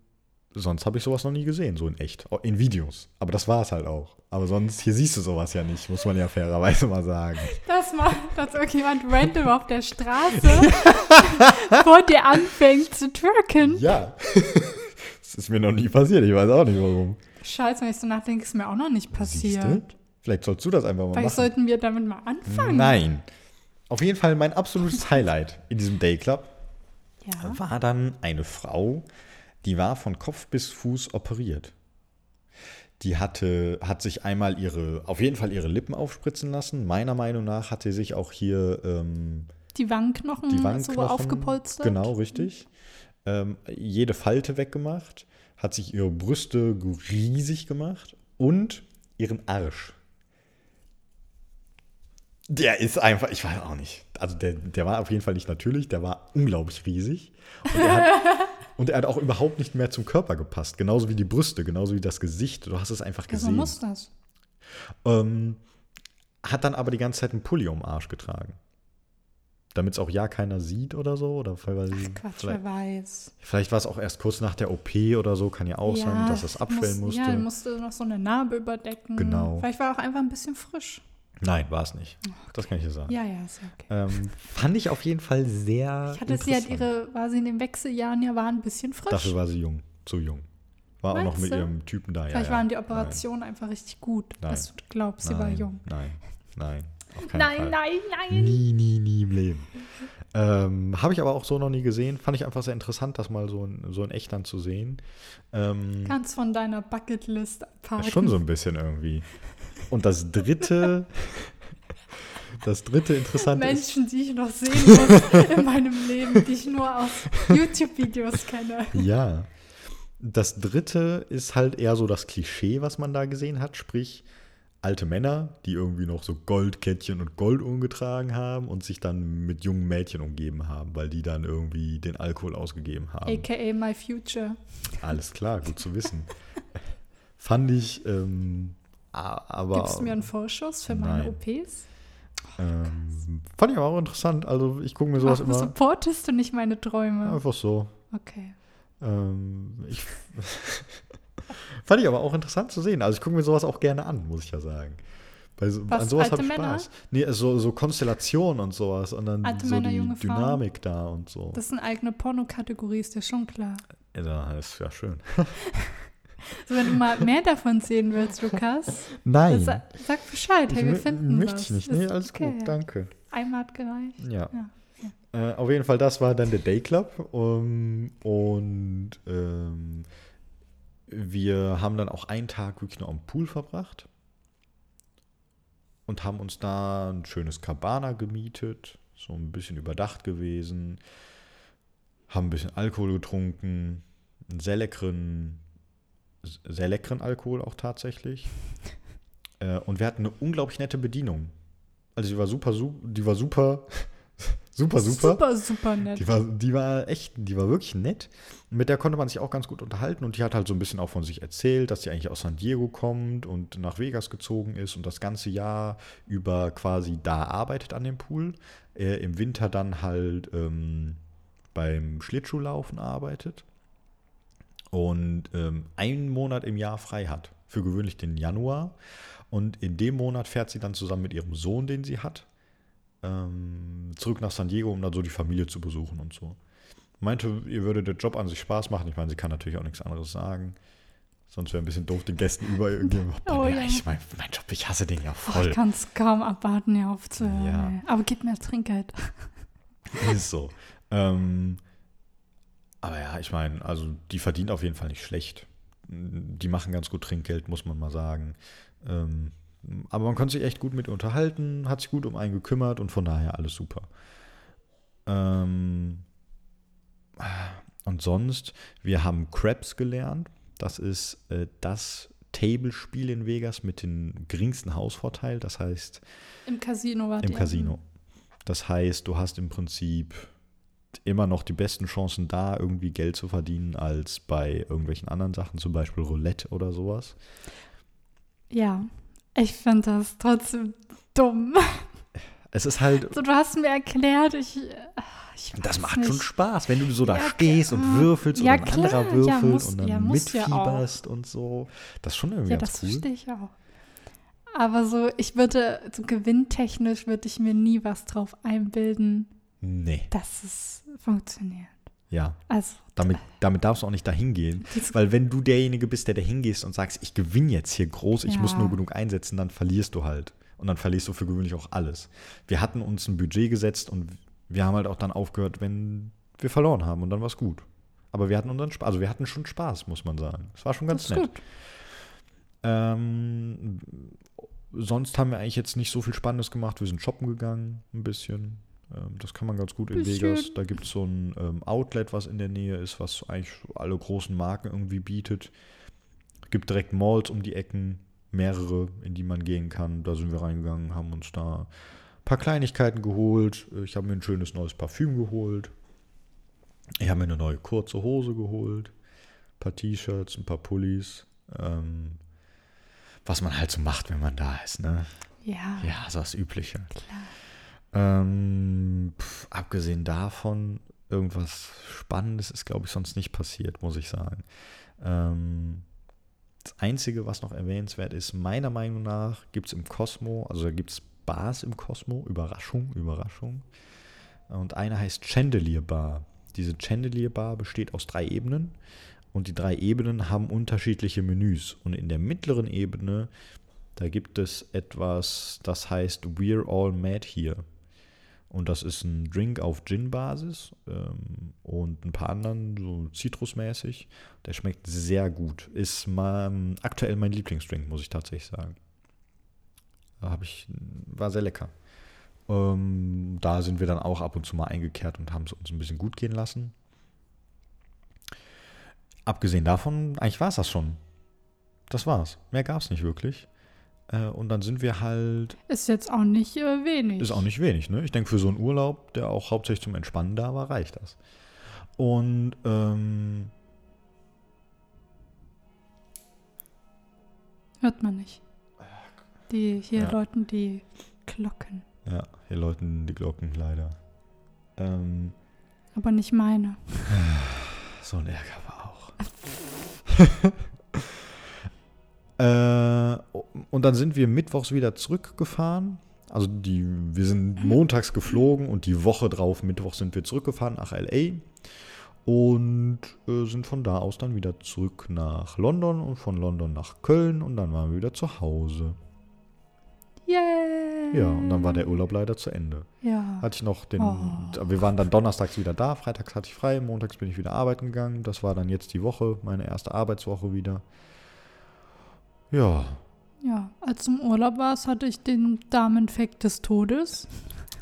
sonst habe ich sowas noch nie gesehen, so in echt. In Videos. Aber das war es halt auch. Aber sonst, hier siehst du sowas ja nicht, muss man ja fairerweise mal sagen. Dass, mal, dass irgendjemand random auf der Straße vor dir anfängt zu twerken. Ja. Das ist mir noch nie passiert, ich weiß auch nicht warum. Scheiße, wenn ich so nachdenke, ist mir auch noch nicht Siehste? passiert. Vielleicht sollst du das einfach mal Vielleicht machen. sollten wir damit mal anfangen. Nein. Auf jeden Fall mein absolutes Highlight in diesem Dayclub Ja. war dann eine Frau, die war von Kopf bis Fuß operiert. Die hatte, hat sich einmal ihre, auf jeden Fall ihre Lippen aufspritzen lassen. Meiner Meinung nach hat sie sich auch hier ähm, Die Wangenknochen, die so aufgepolstert. Genau, richtig. Ähm, jede Falte weggemacht, hat sich ihre Brüste riesig gemacht und ihren Arsch. Der ist einfach, ich weiß auch nicht. Also der, der war auf jeden Fall nicht natürlich, der war unglaublich riesig. Und er, hat, und er hat auch überhaupt nicht mehr zum Körper gepasst. Genauso wie die Brüste, genauso wie das Gesicht. Du hast es einfach Ja, gesehen. muss das. Ähm, hat dann aber die ganze Zeit einen Pulli um den Arsch getragen. Damit es auch ja keiner sieht oder so. Oder weil, Quatsch, vielleicht, wer weiß. vielleicht war es auch erst kurz nach der OP oder so, kann ja auch sein, dass es abschwellen muss, musste. Ja, musste noch so eine Narbe überdecken. Genau. Vielleicht war er auch einfach ein bisschen frisch. Nein, war es nicht. Das kann ich dir sagen. Ja, ja, ist ja okay. Ähm, fand ich auf jeden Fall sehr. Ich hatte sie halt ihre, war sie in den Wechseljahren ja, war ein bisschen frisch. Dafür war sie jung, zu jung. War auch noch Meinst mit du? ihrem Typen da. Vielleicht ja, waren ja. die Operationen einfach richtig gut, Nein. dass du glaubst, sie nein, war nein, jung. Nein, nein. Nein, Fall. nein, nein. Nie, nie, nie im Leben. Ähm, Habe ich aber auch so noch nie gesehen. Fand ich einfach sehr interessant, das mal so in, so in echt dann zu sehen. Ähm, Ganz von deiner Bucketlist abhaken. schon so ein bisschen irgendwie. Und das dritte, das dritte interessante ist, Menschen, die ich noch sehen muss in meinem Leben, die ich nur aus YouTube-Videos kenne. ja, das dritte ist halt eher so das Klischee, was man da gesehen hat, sprich alte Männer, die irgendwie noch so Goldkettchen und Golduhren getragen haben und sich dann mit jungen Mädchen umgeben haben, weil die dann irgendwie den Alkohol ausgegeben haben. AKA My Future. Alles klar, gut zu wissen. Fand ich, ähm, aber. Gibst du mir einen Vorschuss für meine Nein. OPs? ähm, fand ich aber auch interessant. Also, ich gucke mir sowas Warum immer supportest du nicht meine Träume? einfach so. Okay. Ähm, ich fand ich aber auch interessant zu sehen. Also, ich gucke mir sowas auch gerne an, muss ich ja sagen. Bei so, Was, an sowas habe ich Männer? Spaß. Nee, so, so Konstellationen und sowas. Und dann Alte so Männer, die junge Frauen? Dynamik da und so. Das ist eine eigene Pornokategorie, ist dir schon klar. ja, das ist ja schön. So, wenn du mal mehr davon sehen willst, Lukas, Nein. sag, sag Bescheid, hey, wir finden möchte ich nicht. Nee, alles okay, gut, ja. danke. Einmal hat gereicht. Ja. Ja, Äh, auf jeden Fall, das war dann der Day Club. Um, und ähm, wir haben dann auch einen Tag wirklich nur am Pool verbracht. Und haben uns da ein schönes Cabana gemietet. So ein bisschen überdacht gewesen. Haben ein bisschen Alkohol getrunken. Einen sehr leckeren, sehr leckeren Alkohol auch tatsächlich. Äh, und wir hatten eine unglaublich nette Bedienung. Also die war super, su- die war super, super, super. Super, super nett. Die war, die war echt, die war wirklich nett. Mit der konnte man sich auch ganz gut unterhalten und die hat halt so ein bisschen auch von sich erzählt, dass sie eigentlich aus San Diego kommt und nach Vegas gezogen ist und das ganze Jahr über quasi da arbeitet an dem Pool. Äh, Im Winter dann halt ähm, beim Schlittschuhlaufen arbeitet und ähm, einen Monat im Jahr frei hat. Für gewöhnlich den Januar. Und in dem Monat fährt sie dann zusammen mit ihrem Sohn, den sie hat, ähm, zurück nach San Diego, um dann so die Familie zu besuchen und so. Meinte, ihr würde der Job an sich Spaß machen. Ich meine, sie kann natürlich auch nichts anderes sagen. Sonst wäre ein bisschen doof, den Gästen über irgendwie. Oh ja, ich mein, mein Job, ich hasse den ja Oh, voll. ich kann es kaum abwarten, hier aufzuhören. Ja. Aber gib mir das Trinkgeld. Ist so. Ähm, aber ja, ich meine, also die verdient auf jeden Fall nicht schlecht. Die machen ganz gut Trinkgeld, muss man mal sagen. Ähm, aber man konnte sich echt gut mit unterhalten, hat sich gut um einen gekümmert und von daher alles super. Ähm, und sonst, wir haben Craps gelernt. Das ist äh, das Table-Spiel in Vegas mit dem geringsten Hausvorteil. Das heißt, Im Casino war im. Casino. Das heißt, du hast im Prinzip immer noch die besten Chancen da, irgendwie Geld zu verdienen, als bei irgendwelchen anderen Sachen, zum Beispiel Roulette oder sowas. Ja, ich finde das trotzdem dumm. Es ist halt, So, du hast mir erklärt, ich. ich das macht nicht. schon Spaß, wenn du so da Ja, stehst und klar. würfelst Ja, und ein anderer klar. würfelt Ja, muss- und dann ja, mitfieberst und so. Das ist schon irgendwie Ja, ganz das cool. verstehe ich auch. Aber so, ich würde, so gewinntechnisch würde ich mir nie was drauf einbilden, Nee, dass es funktioniert. ja. Also, Damit, damit darfst du auch nicht dahin gehen. Weil wenn du derjenige bist, der da hingehst und sagst, ich gewinne jetzt hier groß, ich muss Ja. nur genug einsetzen, dann verlierst du halt. Und dann verlierst du für gewöhnlich auch alles. Wir hatten uns ein Budget gesetzt und wir haben halt auch dann aufgehört, wenn wir verloren haben und dann war es gut. Aber wir hatten unseren Spaß, also wir hatten schon Spaß, muss man sagen. Es war schon ganz nett. Ähm, sonst haben wir eigentlich jetzt nicht so viel Spannendes gemacht. Wir sind shoppen gegangen, ein bisschen. Ähm, das kann man ganz gut in Bisschen. Vegas. Da gibt es so ein ähm, Outlet, was in der Nähe ist, was eigentlich alle großen Marken irgendwie bietet. Gibt direkt Malls um die Ecken, mehrere, in die man gehen kann. Da sind wir reingegangen, haben uns da ein paar Kleinigkeiten geholt. Ich habe mir ein schönes neues Parfüm geholt. Ich habe mir eine neue kurze Hose geholt. Ein paar T-Shirts, ein paar Pullis. Ähm, was man halt so macht, wenn man da ist, ne? Ja, Ja, so das Übliche. klar. Ähm, pf, abgesehen davon, irgendwas Spannendes ist, glaube ich, sonst nicht passiert, muss ich sagen. Ähm, das Einzige, was noch erwähnenswert ist, meiner Meinung nach, gibt es im Cosmo, also da gibt es Bars im Cosmo, Überraschung, Überraschung. Und eine heißt Chandelier Bar. Diese Chandelier Bar besteht aus drei Ebenen und die drei Ebenen haben unterschiedliche Menüs. Und in der mittleren Ebene, da gibt es etwas, das heißt We're All Mad Here. Und das ist ein Drink auf Gin-Basis ähm, und ein paar anderen, so zitrusmäßig. Der schmeckt sehr gut. Ist mal, aktuell mein Lieblingsdrink, muss ich tatsächlich sagen. Hab ich, war sehr lecker. Ähm, da sind wir dann auch ab und zu mal eingekehrt und haben es uns ein bisschen gut gehen lassen. Abgesehen davon, eigentlich war es das schon. Das war's. Mehr gab es nicht wirklich. Äh, und dann sind wir halt Ist jetzt auch nicht äh, wenig. ist auch nicht wenig, ne? Ich denke, für so einen Urlaub, der auch hauptsächlich zum Entspannen da war, reicht das. Und ähm, Hört man nicht. Die hier Ja. läuten die Glocken. ja, hier läuten die Glocken leider. Ähm, Aber nicht meine. so ein Ärger war auch. äh, und dann sind wir mittwochs wieder zurückgefahren. Also die, wir sind montags geflogen und die Woche drauf, Mittwoch, sind wir zurückgefahren nach LA. Und äh, sind von da aus dann wieder zurück nach London und von London nach Köln und dann waren wir wieder zu Hause. Yay! Ja, und dann war der Urlaub leider zu Ende. Ja. Hatte ich noch den. Oh. Wir waren dann donnerstags wieder da, freitags hatte ich frei, montags bin ich wieder arbeiten gegangen. Das war dann jetzt die Woche, meine erste Arbeitswoche wieder. Ja, Ja, als du im Urlaub warst, hatte ich den Darminfekt des Todes.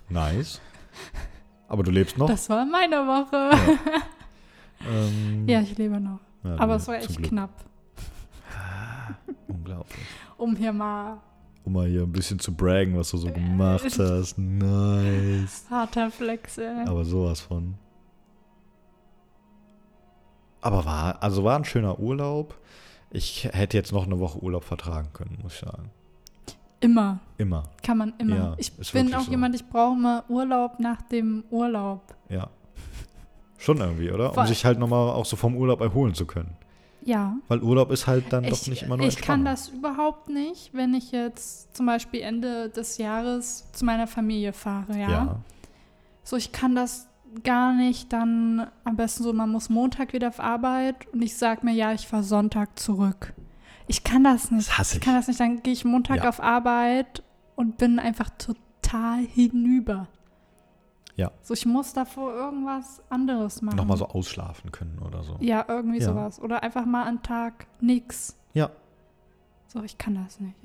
nice. Aber du lebst noch? Das war meine Woche. Ähm, Ja, ich lebe noch. ja, Aber es war echt Glück. knapp, Unglaublich. um hier mal Um mal hier ein bisschen zu braggen, was du so gemacht hast. Nice. harter Flex, ey. Aber sowas von. Aber war, also war ein schöner Urlaub. Ich hätte jetzt noch eine Woche Urlaub vertragen können, muss ich sagen. Immer. Immer, Kann man immer. Ja, ich bin auch so. jemand, ich brauche mal Urlaub nach dem Urlaub. ja. Schon irgendwie, oder? Um Voll. sich halt nochmal auch so vom Urlaub erholen zu können. Ja. Weil Urlaub ist halt dann doch ich, nicht immer nur ich kann das überhaupt nicht, wenn ich jetzt zum Beispiel Ende des Jahres zu meiner Familie fahre, ja. Ja. So, ich kann das gar nicht dann am besten so, man muss Montag wieder auf Arbeit und ich sag mir, ja, ich fahre Sonntag zurück. Ich kann das nicht. Das hasse Ich kann das nicht. Dann gehe ich Montag Ja. auf Arbeit und bin einfach total hinüber. Ja. So, ich muss davor irgendwas anderes machen. Nochmal so ausschlafen können oder so. Ja, irgendwie Ja. sowas. Oder einfach mal einen Tag nix. Ja, So, ich kann das nicht.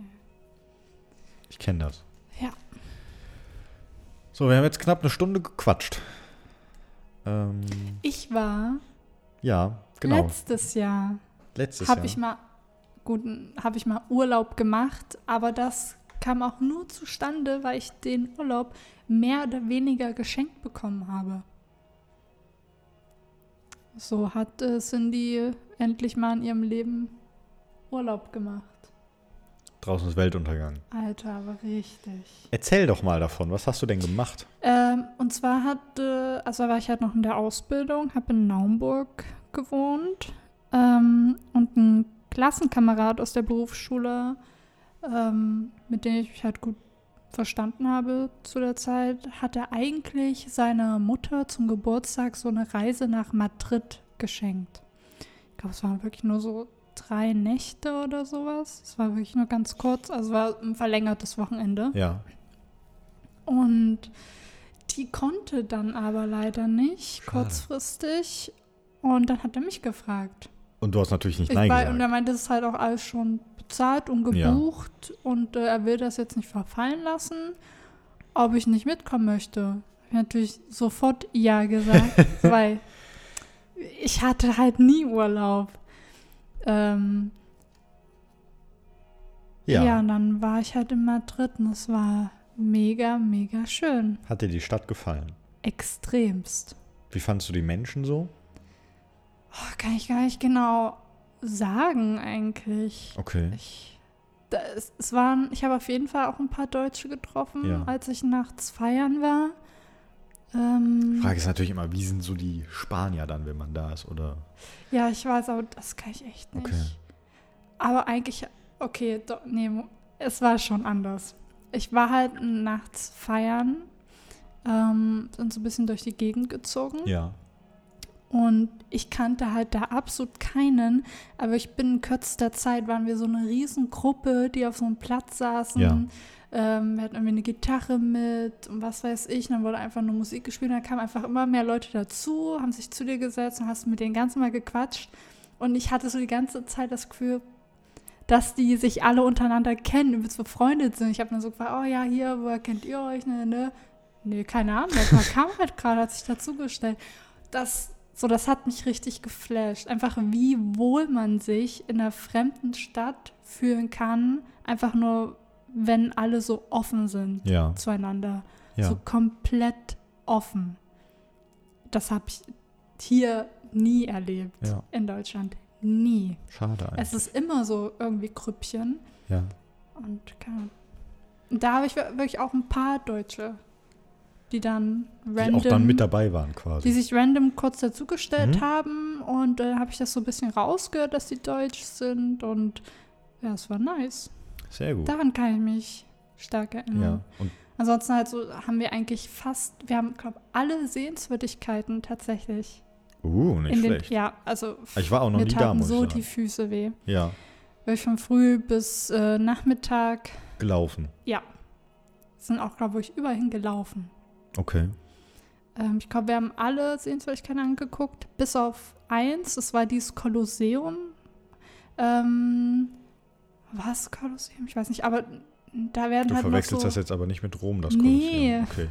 ich kenne das. Ja. So, wir haben jetzt knapp eine Stunde gequatscht. Ähm, Ich war ja, genau. letztes Jahr, Letztes habe Jahr. ich mal, gut, habe ich mal Urlaub gemacht, aber das kam auch nur zustande, weil ich den Urlaub mehr oder weniger geschenkt bekommen habe. So hat äh, Cindy endlich mal in ihrem Leben Urlaub gemacht. Draußen ist Weltuntergang. Alter, aber richtig. Erzähl doch mal davon. Was hast du denn gemacht? Ähm, und zwar hatte, also war ich halt noch in der Ausbildung, habe in Naumburg gewohnt ähm, und ein Klassenkamerad aus der Berufsschule, ähm, mit dem ich mich halt gut verstanden habe zu der Zeit, hatte eigentlich seiner Mutter zum Geburtstag so eine Reise nach Madrid geschenkt. Ich glaube, es waren wirklich nur so drei Nächte oder sowas. Es war wirklich nur ganz kurz, also war ein verlängertes Wochenende. Ja. Und die konnte dann aber leider nicht, Schade. kurzfristig. Und dann hat er mich gefragt. Und du hast natürlich nicht Ich Nein war, gesagt. und er meinte, es ist halt auch alles schon bezahlt und Ja. gebucht und äh, er will das jetzt nicht verfallen lassen, ob ich nicht mitkommen möchte. Ich natürlich sofort ja gesagt, weil ich hatte halt nie Urlaub. Ähm, ja. ja. und dann war ich halt in Madrid und es war mega, mega schön. Hat dir die Stadt gefallen? Extremst. Wie fandst du die Menschen so? Oh, kann ich gar nicht genau sagen eigentlich. Okay. Ich, da, es, es waren, ich habe auf jeden Fall auch ein paar Deutsche getroffen, Ja. als ich nachts feiern war. Ähm, Die Frage ist natürlich immer, wie sind so die Spanier dann, wenn man da ist? Oder ja, ich weiß, aber das kann ich echt nicht. Okay. Aber eigentlich, okay, do, nee, es war schon anders. Ich war halt nachts feiern, ähm, sind so ein bisschen durch die Gegend gezogen. ja. Und ich kannte halt da absolut keinen, aber ich bin in kürzester Zeit, waren wir so eine Riesengruppe, die auf so einem Platz saßen. Ja. Ähm, wir hatten irgendwie eine Gitarre mit und was weiß ich. Und dann wurde einfach nur Musik gespielt. Dann kamen einfach immer mehr Leute dazu, haben sich zu dir gesetzt und hast mit denen ganz mal gequatscht. Und ich hatte so die ganze Zeit das Gefühl, dass die sich alle untereinander kennen, übelst befreundet sind. Ich habe dann so gefragt, oh ja, hier, woher kennt ihr euch? Ne, ne. Nee, keine Ahnung, der kam halt gerade, hat sich dazugestellt. Das, so, das hat mich richtig geflasht. Einfach, wie wohl man sich in einer fremden Stadt fühlen kann, einfach nur, wenn alle so offen sind Ja. zueinander. Ja. So komplett offen. Das habe ich hier nie erlebt Ja. in Deutschland. Nie. Schade eigentlich. Es ist immer so irgendwie Krüppchen. ja. Und. Und da habe ich wir- wirklich auch ein paar Deutsche, die dann Die random, auch dann mit dabei waren die quasi. sich random kurz dazugestellt Mhm. haben. Und dann habe ich das so ein bisschen rausgehört, dass die deutsch sind. Und ja, es war nice. Sehr gut. Daran kann ich mich stark erinnern. Ja. Ansonsten halt so haben wir eigentlich fast, wir haben, glaube alle Sehenswürdigkeiten tatsächlich. uh, nicht in den, schlecht. ja, also Ich war auch noch mir nie da, muss so ich die. Füße weh. Ja. Wirklich von früh bis äh, Nachmittag, Gelaufen. ja. Sind auch, glaube ich, überall gelaufen. Okay. Ähm, ich glaube, wir haben alle Sehenswürdigkeiten angeguckt, bis auf eins, das war dieses Kolosseum. Ähm, was Kolosseum? Ich weiß nicht, aber da werden Du halt noch verwechselst so, das jetzt aber nicht mit Rom, das Nee. Kolosseum. Okay.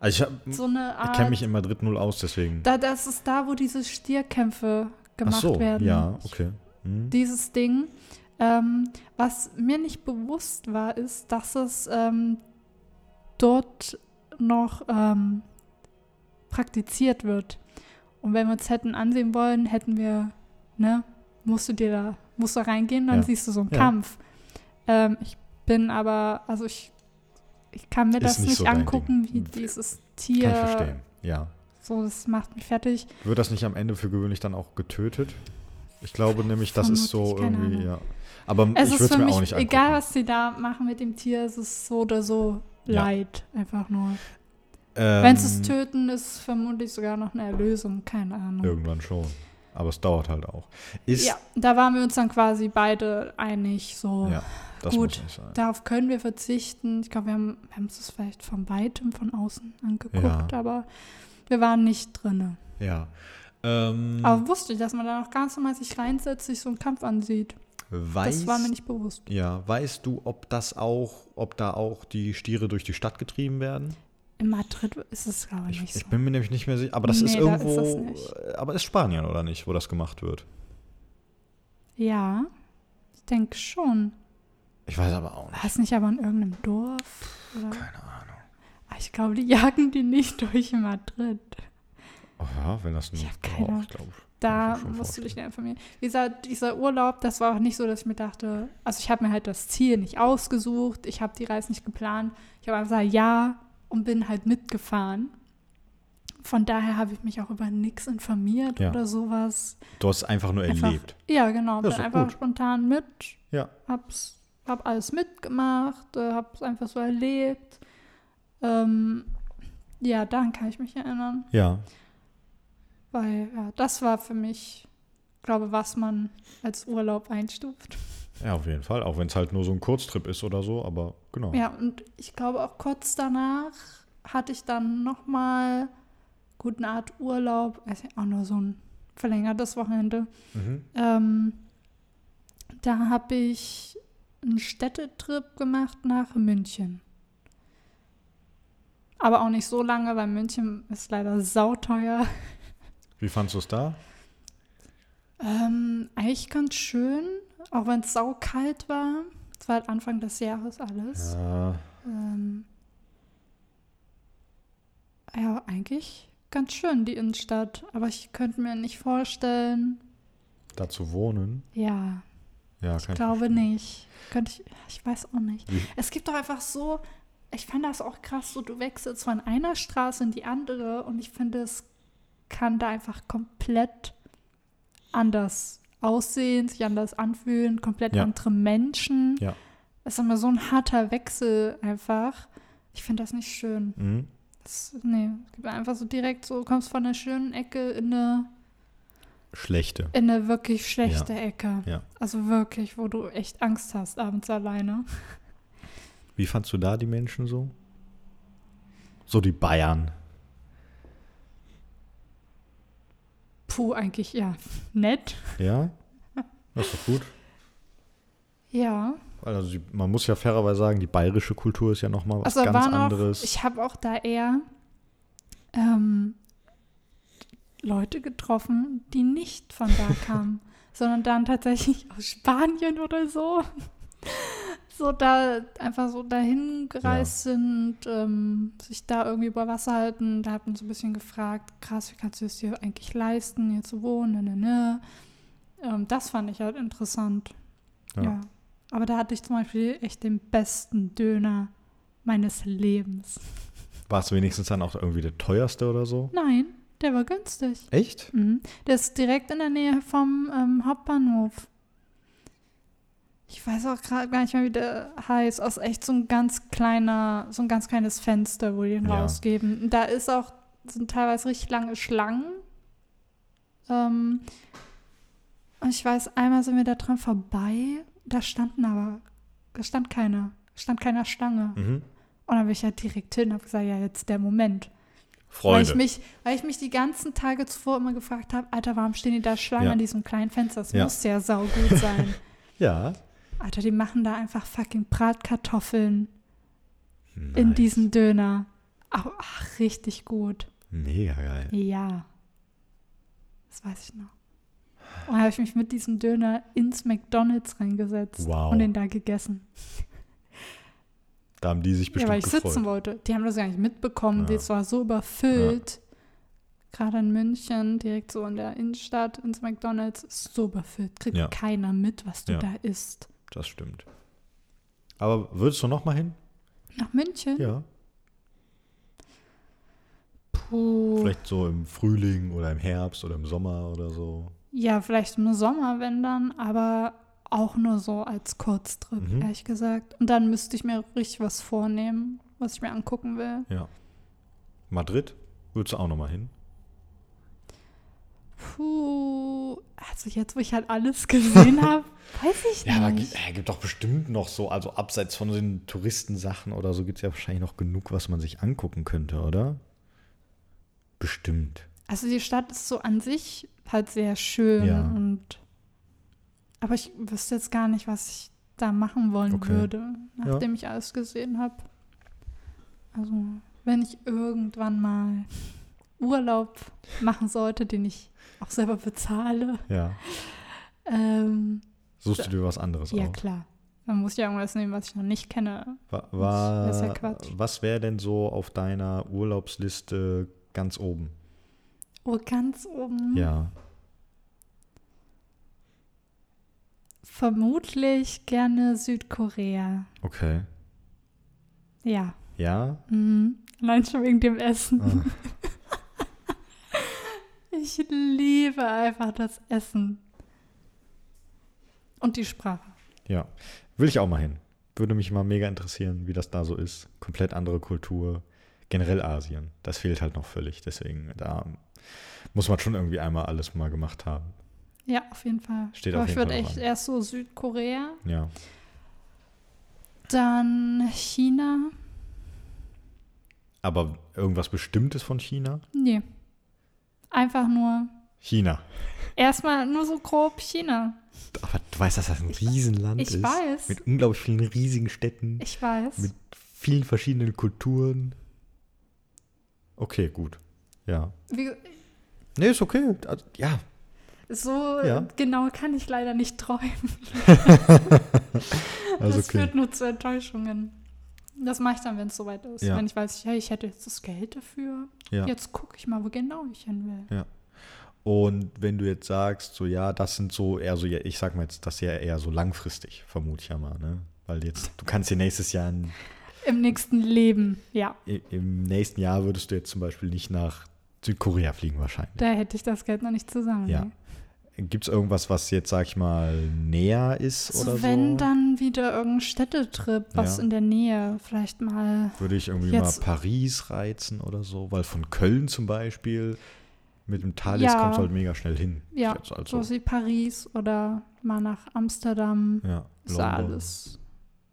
Also ich, so ich kenne mich in Madrid null aus, deswegen. Da, das ist da, wo diese Stierkämpfe Ach gemacht so, werden. ja, okay. Hm. Dieses Ding. Ähm, was mir nicht bewusst war, ist, dass es ähm, dort noch ähm, praktiziert wird. Und wenn wir uns hätten ansehen wollen, hätten wir, ne, musst du dir da, musst du reingehen, dann Ja. siehst du so einen Ja. Kampf. Ähm, ich bin aber, also ich, ich kann mir Ist das nicht so angucken, wie dieses Kann Tier. ich verstehen. Ja. So, das macht mich fertig. Wird das nicht am Ende für gewöhnlich dann auch getötet? Ich glaube nämlich, das ist so Vermutlich, irgendwie, ja. Aber Es ich ist würde es für mir mich, auch nicht angucken. egal was sie da machen mit dem Tier, es ist so oder so Ja. leid, einfach nur. Ähm, Wenn sie es töten, ist vermutlich sogar noch eine Erlösung, keine Ahnung. Irgendwann schon. Aber es dauert halt auch. Ist, Ja, da waren wir uns dann quasi beide einig, so ja, Gut, darauf können wir verzichten. Ich glaube, wir haben, das vielleicht von weitem von außen angeguckt, Ja. aber wir waren nicht drinne. Ja. Ähm, Aber wusste ich, dass man da noch ganz normal sich reinsetzt, sich so einen Kampf ansieht. Weiß, das war mir nicht bewusst. Ja, weißt du, ob das auch, ob da auch die Stiere durch die Stadt getrieben werden? In Madrid ist es, glaube ich, Ich, nicht ich so. bin mir nämlich nicht mehr sicher. Aber das ist Nee, da ist irgendwo. das nicht. äh, aber ist Spanien oder nicht, wo das gemacht wird? Ja, ich denke schon. Ich weiß aber auch nicht. War es nicht aber in irgendeinem Dorf? Oder? Keine Ahnung. Ah, Ich glaube, die jagen die nicht durch Madrid. Ja, wenn das ein. Ich hab keine- ich glaub, Da musst du dich vorstellen. informieren. Wie gesagt, dieser Urlaub, das war auch nicht so, dass ich mir dachte, also ich habe mir halt das Ziel nicht ausgesucht, ich habe die Reise nicht geplant. Ich habe einfach gesagt, ja und bin halt mitgefahren. Von daher habe ich mich auch über nichts informiert Ja. oder sowas. Du hast es einfach nur Einfach- erlebt. Ja, genau. Ja, bin einfach gut. spontan mit, Ja. hab's, hab alles mitgemacht, äh, hab's einfach so erlebt. Ähm, ja, daran kann ich mich erinnern. Ja. Weil ja, das war für mich, glaube was man als Urlaub einstuft. Ja, auf jeden Fall. Auch wenn es halt nur so ein Kurztrip ist oder so, aber genau. Ja, und ich glaube auch kurz danach hatte ich dann nochmal guten Art Urlaub, also auch nur so ein verlängertes Wochenende. Mhm. Ähm, da habe ich einen Städtetrip gemacht nach München. Aber auch nicht so lange, weil München ist leider sauteuer. Wie fandst du es da? Ähm, eigentlich ganz schön, auch wenn es saukalt war. Es war halt Anfang des Jahres alles. Ja, Ähm, ja, eigentlich ganz schön, die Innenstadt. Aber ich könnte mir nicht vorstellen. da zu wohnen. Ja, Ja, ich glaube verstehen. nicht. Könnte ich, ich weiß auch nicht. Wie- Es gibt doch einfach so, ich fand das auch krass, so du wechselst von einer Straße in die andere und ich finde, es kann da einfach komplett anders aussehen, sich anders anfühlen, komplett Ja. andere Menschen. Ja. Es ist immer so ein harter Wechsel einfach. Ich finde das nicht schön. Mhm. Das, nee, es gibt einfach so direkt so, du kommst von einer schönen Ecke in eine, Schlechte. in eine wirklich schlechte Ecke. Ja. Also wirklich, wo du echt Angst hast abends alleine. Wie fandst du da die Menschen so? So die Bayern. Puh, eigentlich ja nett. Ja? Das ist doch gut. Ja. Also die, man muss ja fairerweise sagen, die bayerische Kultur ist ja nochmal was Also ganz auch, anderes. ich habe auch da eher ähm, Leute getroffen, die nicht von da kamen, sondern dann tatsächlich aus Spanien oder so. So da einfach so dahin gereist sind, ähm, sich da irgendwie über Wasser halten. Da hat man so ein bisschen gefragt, krass, wie kannst du es dir eigentlich leisten, hier zu wohnen? Ne, ne, ne. Ähm, das fand ich halt interessant. Ja. ja. Aber da hatte ich zum Beispiel echt den besten Döner meines Lebens. War es wenigstens dann auch irgendwie der teuerste oder so? Nein, der war günstig. Echt? Mhm. Der ist direkt in der Nähe vom ähm, Hauptbahnhof. Ich weiß auch gerade gar nicht mehr, wie der heißt. Aus echt so ein ganz kleiner, so ein ganz kleines Fenster, wo die ihn Ja. rausgeben. Und Da ist auch, sind teilweise richtig lange Schlangen. Ähm, und ich weiß, einmal sind wir da dran vorbei. Da standen aber, da stand keiner. Stand keiner Schlange. Mhm. Und dann bin ich ja direkt hin und habe gesagt, ja, jetzt der Moment. Weil ich, Freunde. mich, weil ich mich die ganzen Tage zuvor immer gefragt habe, Alter, warum stehen die da Schlangen Ja. an diesem kleinen Fenster? Das Ja. muss ja saugut sein. ja. Alter, die machen da einfach fucking Bratkartoffeln in Nice. diesen Döner. Ach, ach, richtig gut. Mega geil. Ja. Das weiß ich noch. Und dann habe ich mich mit diesem Döner ins McDonalds reingesetzt Wow. und den da gegessen. Da haben die sich Ja, bestimmt weil ich gefreut. sitzen wollte. Die haben das gar nicht mitbekommen. Ja. Das war so überfüllt. Gerade in München, direkt so in der Innenstadt, ins McDonalds, ist so überfüllt. Kriegt Ja. keiner mit, was du Ja. da isst. Das stimmt. Aber würdest du noch mal hin? Nach München? Ja. Puh. Vielleicht so im Frühling oder im Herbst oder im Sommer oder so. Ja, vielleicht im Sommer, wenn dann, aber auch nur so als Kurztrip, Mhm. ehrlich gesagt. Und dann müsste ich mir richtig was vornehmen, was ich mir angucken will. Ja. Madrid? Würdest du auch noch mal hin? Puh. Also jetzt, wo ich halt alles gesehen habe, weiß ich Ja, aber nicht. gibt, ja, gibt doch bestimmt noch so, also abseits von den Touristensachen oder so, gibt es ja wahrscheinlich noch genug, was man sich angucken könnte, oder? Bestimmt. Also die Stadt ist so an sich halt sehr schön Ja. und aber ich wüsste jetzt gar nicht, was ich da machen wollen Okay. würde, nachdem ich alles gesehen habe. Also wenn ich irgendwann mal Urlaub machen sollte, den ich auch selber bezahle, Ja. ähm, Suchst du dir was anderes ja aus? klar. Dann muss ich irgendwas nehmen, was ich noch nicht kenne. Wa Das ist ja Quatsch. was wäre denn so auf deiner Urlaubsliste ganz oben? Oh, ganz oben. Ja. Vermutlich gerne Südkorea. Okay. Ja. Ja? Mhm. Allein schon wegen dem Essen. Ah. Ich liebe einfach das Essen. Und die Sprache. Ja. Will ich auch mal hin. Würde mich mal mega interessieren, wie das da so ist. Komplett andere Kultur. Generell Asien. Das fehlt halt noch völlig. Deswegen, da muss man schon irgendwie einmal alles mal gemacht haben. Ja, auf jeden Fall. Steht Aber auf ich jeden würde Fall noch echt an. erst so Südkorea, Ja. dann China. Aber irgendwas Bestimmtes von China? Nee. Einfach nur, China. erstmal nur so grob China. Aber du weißt, dass das ein Riesenland Ich ist. weiß. Mit unglaublich vielen riesigen Städten. Ich weiß. Mit vielen verschiedenen Kulturen. Okay, gut. Ja. Wie, Nee, ist okay. Also, ja. so Ja. genau kann ich leider nicht träumen. Also das okay. führt nur zu Enttäuschungen. Das mache ich dann, wenn es soweit ist. Ja. Wenn ich weiß, hey, ich hätte jetzt das Geld dafür. Ja. Jetzt gucke ich mal, wo genau ich hin will. Und wenn du jetzt sagst, so ja, das sind so eher so, ja, ich sag mal jetzt, das ist ja eher so langfristig, vermute ich ja mal, ne? Weil jetzt, du kannst dir nächstes Jahr, in- Im nächsten Leben, ja. im nächsten Jahr würdest du jetzt zum Beispiel nicht nach Südkorea fliegen wahrscheinlich. Da hätte ich das Geld noch nicht zusammen. Ja. nee. Gibt es irgendwas, was jetzt, sag ich mal, näher ist Also oder wenn so? dann wieder irgendein Städtetrip, was Ja. in der Nähe, vielleicht mal. Würde ich irgendwie Jetzt- mal Paris reizen oder so, weil von Köln zum Beispiel mit dem Thalys Ja. kommst du halt mega schnell hin. Ja, also, so wie Paris oder mal nach Amsterdam. ja, Ist London. alles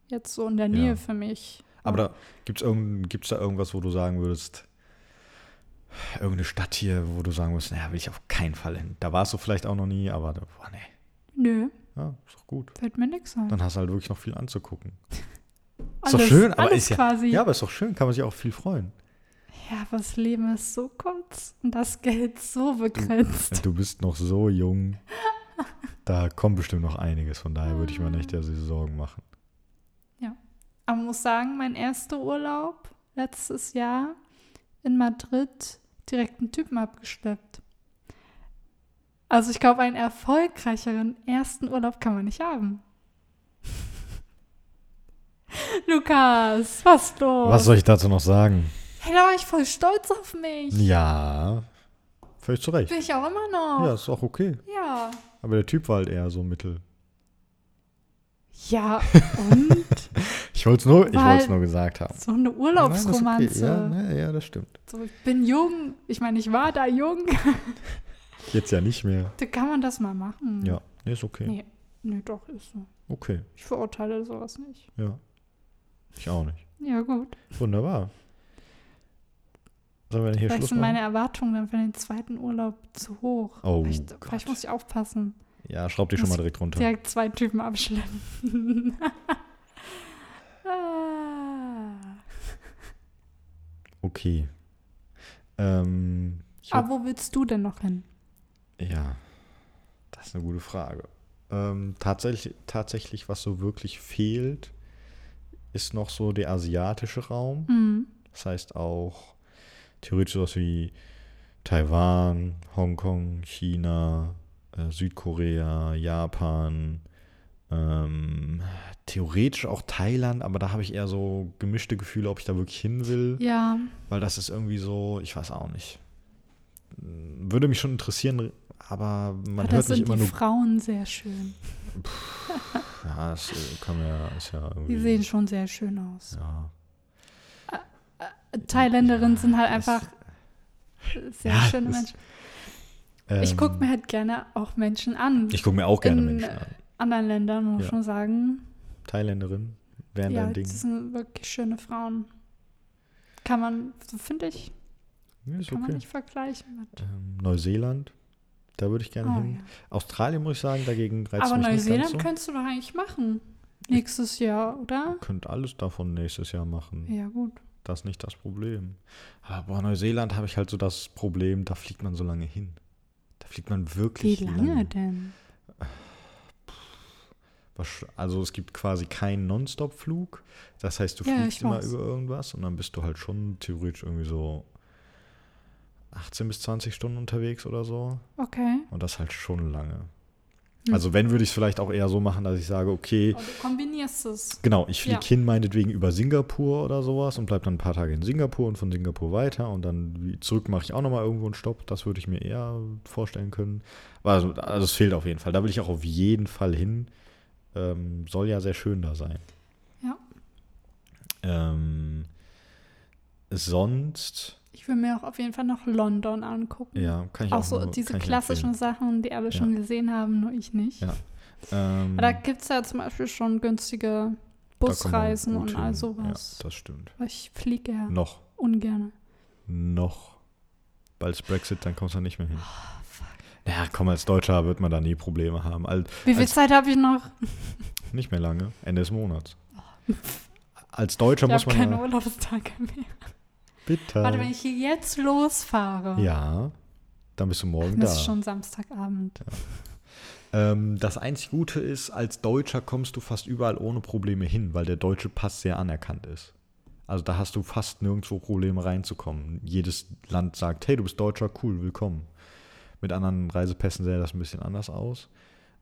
jetzt so in der Nähe Ja. für mich. Aber da gibt es gibt's da irgendwas, wo du sagen würdest, irgendeine Stadt hier, wo du sagen würdest, naja, will ich auf keinen Fall hin. Da warst du vielleicht auch noch nie, aber da, boah, nee, Nö, ja, ist doch gut. fällt mir nichts ein. Dann hast du halt wirklich noch viel anzugucken. alles, doch schön, aber ist ja- quasi. Ja, aber ist doch schön, kann man sich auch viel freuen. Ja, aber das Leben ist so kurz und das Geld so begrenzt. Du bist noch so jung, da kommt bestimmt noch einiges, von daher würde ich mir nicht diese Sorgen machen. Aber muss sagen, mein erster Urlaub letztes Jahr in Madrid direkt einen Typen abgeschleppt. Also ich glaube, einen erfolgreicheren ersten Urlaub kann man nicht haben. Lukas, was los? Was soll ich dazu noch sagen? Hey, da war ich voll stolz auf mich. Ja, völlig zu Recht. Bin ich auch immer noch. Ja, ist auch okay. Ja. Aber der Typ war halt eher so mittel. Ja, und Ich wollte es nur, ich nur gesagt haben. so eine Nein, Urlaubsromanze. okay. Ja, ne, ja, das stimmt. So, ich bin jung. Ich meine, ich war da jung. Jetzt ja nicht mehr. Da kann man das mal machen. Ja, nee, ist okay. Nee, nee, doch, ist so. Okay, Ich verurteile sowas nicht. ja. Ich auch nicht. Ja, gut. Wunderbar. Sollen wir denn hier Vielleicht Schluss sind meine machen? Erwartungen dann für den zweiten Urlaub zu hoch. Oh vielleicht, Gott. vielleicht muss ich aufpassen. Ja, schraub die schon mal direkt runter. Direkt zwei Typen abschleppen. ah. Okay. Ähm, Aber wo willst du denn noch hin? Ja, das ist eine gute Frage. Ähm, tatsächlich, tatsächlich, was so wirklich fehlt, ist noch so der asiatische Raum. Mhm. Das heißt auch theoretisch sowas wie Taiwan, Hongkong, China, äh, Südkorea, Japan, ähm, theoretisch auch Thailand, aber da habe ich eher so gemischte Gefühle, ob ich da wirklich hin will, Ja, weil das ist irgendwie so, ich weiß auch nicht. Würde mich schon interessieren, aber man aber hört nicht immer die nur. Frauen sehr schön. Ja, das äh, kann ja, ist ja irgendwie. Die sehen schon sehr schön aus. ja. Thailänderinnen sind halt einfach sehr Ja, schöne Menschen. ich Ähm, gucke mir halt gerne auch Menschen an. Ich gucke mir auch gerne in, Menschen an. Anderen Ländern, muss Ja. ich schon sagen. Thailänderin wären ja, dein Ding. das sind wirklich schöne Frauen. Kann man, so finde ich, Ja, kann man okay. nicht vergleichen mit. Ähm, Neuseeland, da würde ich gerne Oh, hin. ja. Australien muss ich sagen, dagegen reizt Aber mich nicht Neuseeland so. könntest du doch eigentlich machen. Nächstes Jahr, oder? Könnt alles davon nächstes Jahr machen. Ja, gut. Das ist nicht das Problem. Aber boah, Neuseeland habe ich halt so das Problem, da fliegt man so lange hin. Da fliegt man Wie wirklich lange denn? Also es gibt quasi keinen Nonstop-Flug. Das heißt, du Ja, fliegst immer über irgendwas und dann bist du halt schon theoretisch irgendwie so 18 bis 20 Stunden unterwegs oder so. Okay. Und das halt schon lange. Hm. Also wenn, würde ich es vielleicht auch eher so machen, dass ich sage, okay, Oh, du kombinierst es. genau, ich fliege Ja. hin meinetwegen über Singapur oder sowas und bleibe dann ein paar Tage in Singapur und von Singapur weiter und dann zurück mache ich auch nochmal irgendwo einen Stopp. Das würde ich mir eher vorstellen können. Also, also es fehlt auf jeden Fall. Da will ich auch auf jeden Fall hin. Ähm, soll ja sehr schön da sein. Ja. Ähm, sonst, Ich will mir auch auf jeden Fall noch London angucken. ja, kann ich auch auch so nur- diese klassischen. Sachen, die alle Ja. schon gesehen haben, nur ich nicht. Ja. Ähm, Aber da gibt es ja zum Beispiel schon günstige Busreisen und all sowas. Ja, das stimmt. Aber ich fliege ja Noch. ungern. Noch. Bald ist Brexit, dann kommst du nicht mehr hin. Oh, Ja, komm, als Deutscher wird man da nie Probleme haben. Al Wie viel Als- Zeit habe ich noch? nicht mehr lange, Ende des Monats. Als Deutscher Ich muss habe man keine ja, Urlaubstage mehr. bitte. Warte, wenn ich hier jetzt losfahre. ja, dann bist du morgen Das da. ist schon Samstagabend. Ähm, das einzig Gute ist, als Deutscher kommst du fast überall ohne Probleme hin, weil der deutsche Pass sehr anerkannt ist. Also da hast du fast nirgendwo Probleme reinzukommen. Jedes Land sagt, hey, du bist Deutscher, cool, willkommen. Mit anderen Reisepässen sähe das ein bisschen anders aus.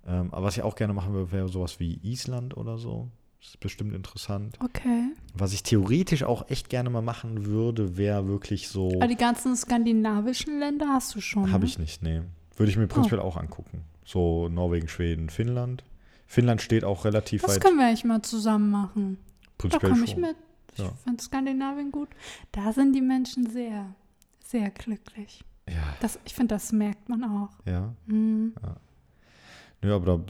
Ähm, aber was ich auch gerne machen würde, wäre sowas wie Island oder so. Das ist bestimmt interessant. Okay. Was ich theoretisch auch echt gerne mal machen würde, wäre wirklich so. Aber die ganzen skandinavischen Länder hast du schon. Habe ne? ich nicht, nee. Würde ich mir prinzipiell auch angucken. So Norwegen, Schweden, Finnland. Finnland steht auch relativ Das weit. können wir eigentlich mal zusammen machen. Da Prinzipiell komme ich mit. Ich Ja. finde Skandinavien gut. Da sind die Menschen sehr, sehr glücklich. Ja, Das, ich finde, das merkt man auch. ja. Mhm. Ja, aber da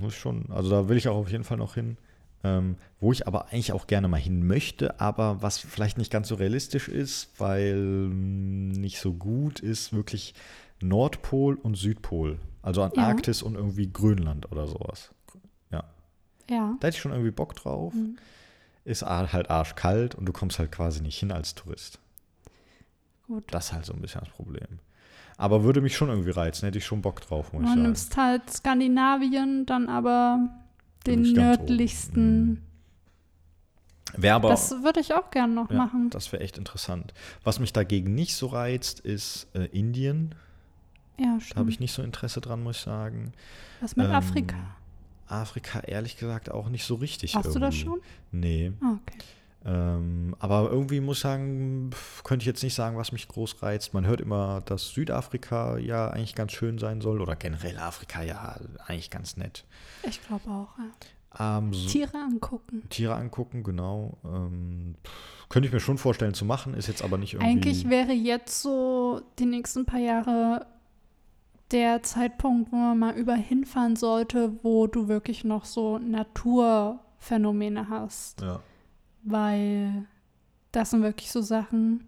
muss ich schon, also da will ich auch auf jeden Fall noch hin. Ähm, wo ich aber eigentlich auch gerne mal hin möchte, aber was vielleicht nicht ganz so realistisch ist, weil nicht so gut ist, wirklich Nordpol und Südpol. Also Antarktis und irgendwie Grönland oder sowas. Ja. Da hätte ich schon irgendwie Bock drauf. Mhm. Ist halt arschkalt und du kommst halt quasi nicht hin als Tourist. Gut. Das ist halt so ein bisschen das Problem. Aber würde mich schon irgendwie reizen, hätte ich schon Bock drauf, muss ich Man sagen. nimmst halt Skandinavien, dann aber den nördlichsten. Wäre aber, Das würde ich auch gerne noch ja, machen. das wäre echt interessant. Was mich dagegen nicht so reizt, ist äh, Indien. Ja, Da habe stimmt. ich nicht so Interesse dran, muss ich sagen. Was mit Ähm, Afrika? Afrika, ehrlich gesagt, auch nicht so richtig. Hast du das irgendwie. schon? Nee. Ah, okay. Ähm, aber irgendwie muss ich sagen, könnte ich jetzt nicht sagen, was mich groß reizt. Man hört immer, dass Südafrika ja eigentlich ganz schön sein soll oder generell Afrika ja eigentlich ganz nett. Ich glaube auch. Ja. Ähm, so, Tiere angucken. Tiere angucken, genau. Ähm, könnte ich mir schon vorstellen zu machen, ist jetzt aber nicht irgendwie. Eigentlich wäre jetzt so die nächsten paar Jahre der Zeitpunkt, wo man mal über hinfahren sollte, wo du wirklich noch so Naturphänomene hast. ja, Weil das sind wirklich so Sachen,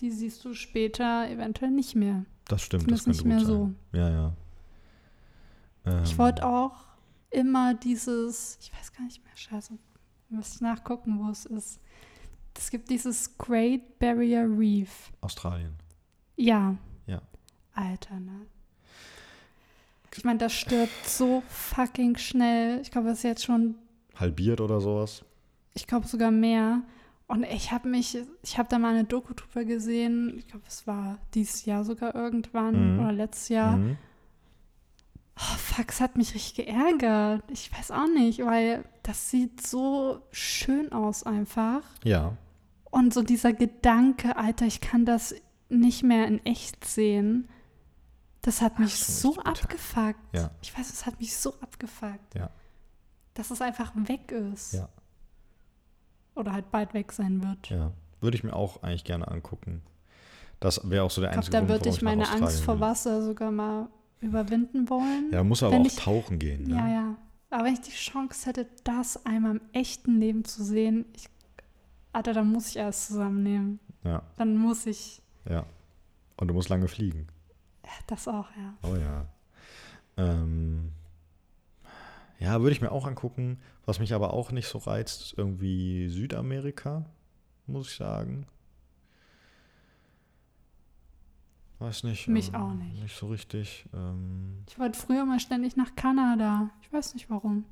die siehst du später eventuell nicht mehr. das stimmt. Zumindest das nicht könnte mehr sein. Ja, ja. Ähm, Ich wollte auch immer dieses, ich weiß gar nicht mehr, scheiße, muss ich nachgucken, wo es ist. Es gibt dieses Great Barrier Reef. Australien. Ja. Ja. Alter, ne? Ich meine, das stirbt so fucking schnell. Ich glaube, das ist jetzt schon, Halbiert oder sowas. Ich glaube sogar mehr. Und ich habe mich, ich habe da mal eine Doku drüber gesehen. Ich glaube, es war dieses Jahr sogar irgendwann Mhm. oder letztes Jahr. Mhm. Oh, fuck, es hat mich richtig geärgert. Ich weiß auch nicht, weil das sieht so schön aus einfach. Ja. Und so dieser Gedanke, Alter, ich kann das nicht mehr in echt sehen, das hat mich schon so abgefuckt. Ja. Ich weiß, es hat mich so abgefuckt. Ja. Dass es einfach weg ist. Ja. Oder halt bald weg sein wird. Ja. Würde ich mir auch eigentlich gerne angucken. Das wäre auch so der ich glaube, einzige da Grund, würde ich meine Angst vor. Wasser sogar mal überwinden wollen. Ja, muss aber Wenn auch ich- tauchen gehen. Ne? Ja, ja. Aber wenn ich die Chance hätte, das einmal im echten Leben zu sehen, ich, Alter, dann muss ich alles zusammennehmen. ja, Dann muss ich ja. Und du musst lange fliegen. das auch, ja. Oh ja. Ähm, ja, würde ich mir auch angucken. Was mich aber auch nicht so reizt, ist irgendwie Südamerika, muss ich sagen. Weiß nicht. Mich ähm, auch nicht. Nicht so richtig. Ähm, Ich wollte früher mal ständig nach Kanada. Ich weiß nicht warum.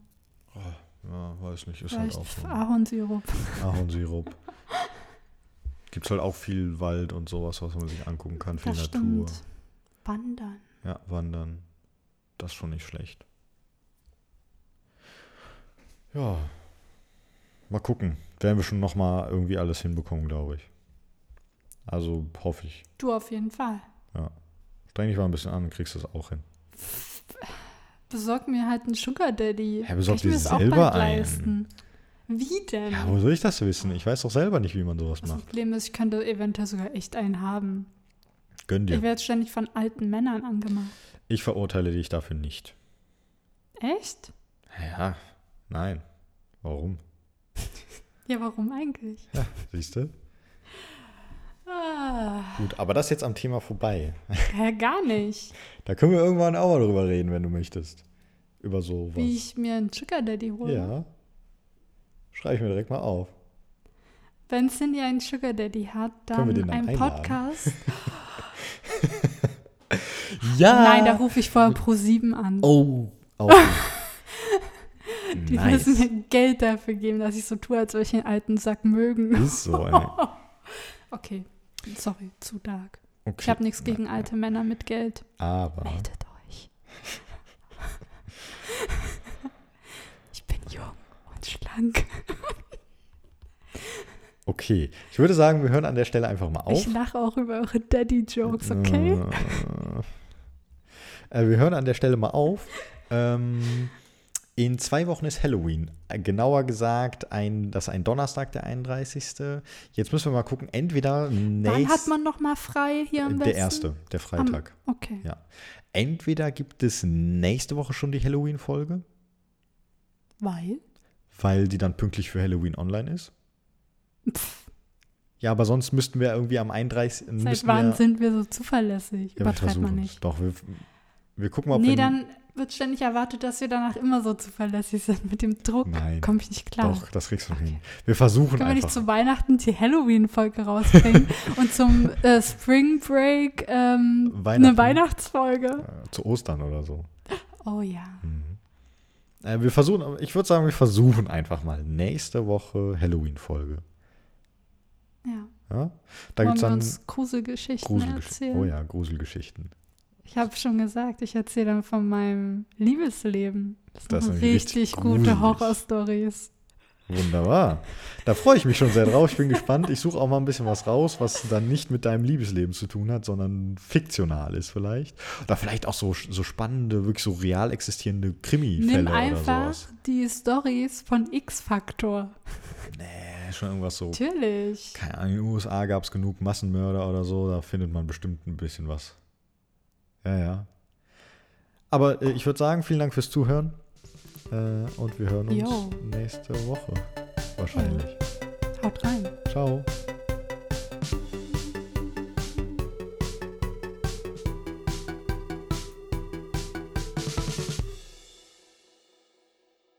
oh, ja, weiß nicht. Ist halt Vielleicht auch so. Ahornsirup. Ahornsirup. Gibt es halt auch viel Wald und sowas, was man sich angucken kann, viel Das Natur. stimmt. Wandern. Ja, wandern. Das ist schon nicht schlecht. Ja. Mal gucken. Werden wir schon nochmal irgendwie alles hinbekommen, glaube ich. Also hoffe ich. Du auf jeden Fall. Streng dich mal ein bisschen an, kriegst das auch hin. Besorg mir halt einen Sugar Daddy. Ja, besorg ich dir das selber einen. Wie denn? Ja, wo soll ich das wissen? Ich weiß doch selber nicht, wie man sowas das macht. Problem ist, ich könnte eventuell sogar echt einen haben. Gönn Ich dir. werde ständig von alten Männern angemacht. Ich verurteile dich dafür nicht. Echt? Ja, nein. Warum? Ja, warum eigentlich? Ja, siehst du? Ah, Gut, aber das ist jetzt am Thema vorbei. ja, gar nicht. Da können wir irgendwann auch mal drüber reden, wenn du möchtest. Über sowas. Wie ich mir einen Sugar Daddy hole. Ja. Schreibe ich mir direkt mal auf. Wenn Cindy einen Sugar Daddy hat, dann dann einen einladen? Podcast. Ja! Nein, da rufe ich vorher pro 7 an. Oh. oh. Die nice. müssen mir Geld dafür geben, dass ich so tue, als würde ich den alten Sack mögen. Ist so, ey. Okay, sorry, zu dark. Okay. Ich habe nichts gegen alte Männer mit Geld. Aber. Meldet euch. Ich bin jung und schlank. Okay. Ich würde sagen, wir hören an der Stelle einfach mal auf. Ich lache auch über eure Daddy-Jokes, okay? Äh, wir hören an der Stelle mal auf. Ähm, in zwei Wochen ist Halloween. Äh, Genauer gesagt, ein, das ist ein Donnerstag, der 31. Jetzt müssen wir mal gucken, entweder Wann nächst, hat man noch mal frei hier am der Westen? erste, der Freitag. Okay. Ja. Entweder gibt es nächste Woche schon die Halloween-Folge, Weil? weil die dann pünktlich für Halloween online ist. Pff, Ja, aber sonst müssten wir irgendwie am 31. seit wann wir, sind wir so zuverlässig? ja, Übertreibt man nicht. Doch, wir, wir gucken mal, ob Nee, wir dann wird ständig erwartet, dass wir danach immer so zuverlässig sind. Mit dem Druck komme ich nicht klar. Doch, das kriegst du hin. Wir versuchen Können wir einfach. nicht zu Weihnachten die Halloween-Folge rausbringen und zum äh, Spring Break ähm, eine Weihnachtsfolge? äh, zu Ostern oder so. Oh ja. Äh, wir versuchen, ich würde sagen, wir versuchen einfach mal nächste Woche Halloween-Folge. Ja. Ja? Da gibt es wir dann Gruselgeschichten Gruselgeschichten. erzählen? Oh ja, Gruselgeschichten. Ich habe schon gesagt, ich erzähle dann von meinem Liebesleben. Das, Das sind richtig, richtig gute. Horrorstories. Wunderbar. Da freue ich mich schon sehr drauf. Ich bin gespannt. Ich suche auch mal ein bisschen was raus, was dann nicht mit deinem Liebesleben zu tun hat, sondern fiktional ist vielleicht. Oder vielleicht auch so, so spannende, wirklich so real existierende Krimi-Fälle Nimm oder einfach sowas. die Stories von X-Factor. Nee, schon irgendwas so. Natürlich. Keine Ahnung, in den USA gab es genug Massenmörder oder so, da findet man bestimmt ein bisschen was. Ja, ja. Aber äh, ich würde sagen, vielen Dank fürs Zuhören. Äh, und wir hören uns Jo. nächste Woche. Wahrscheinlich. Haut rein. Ciao.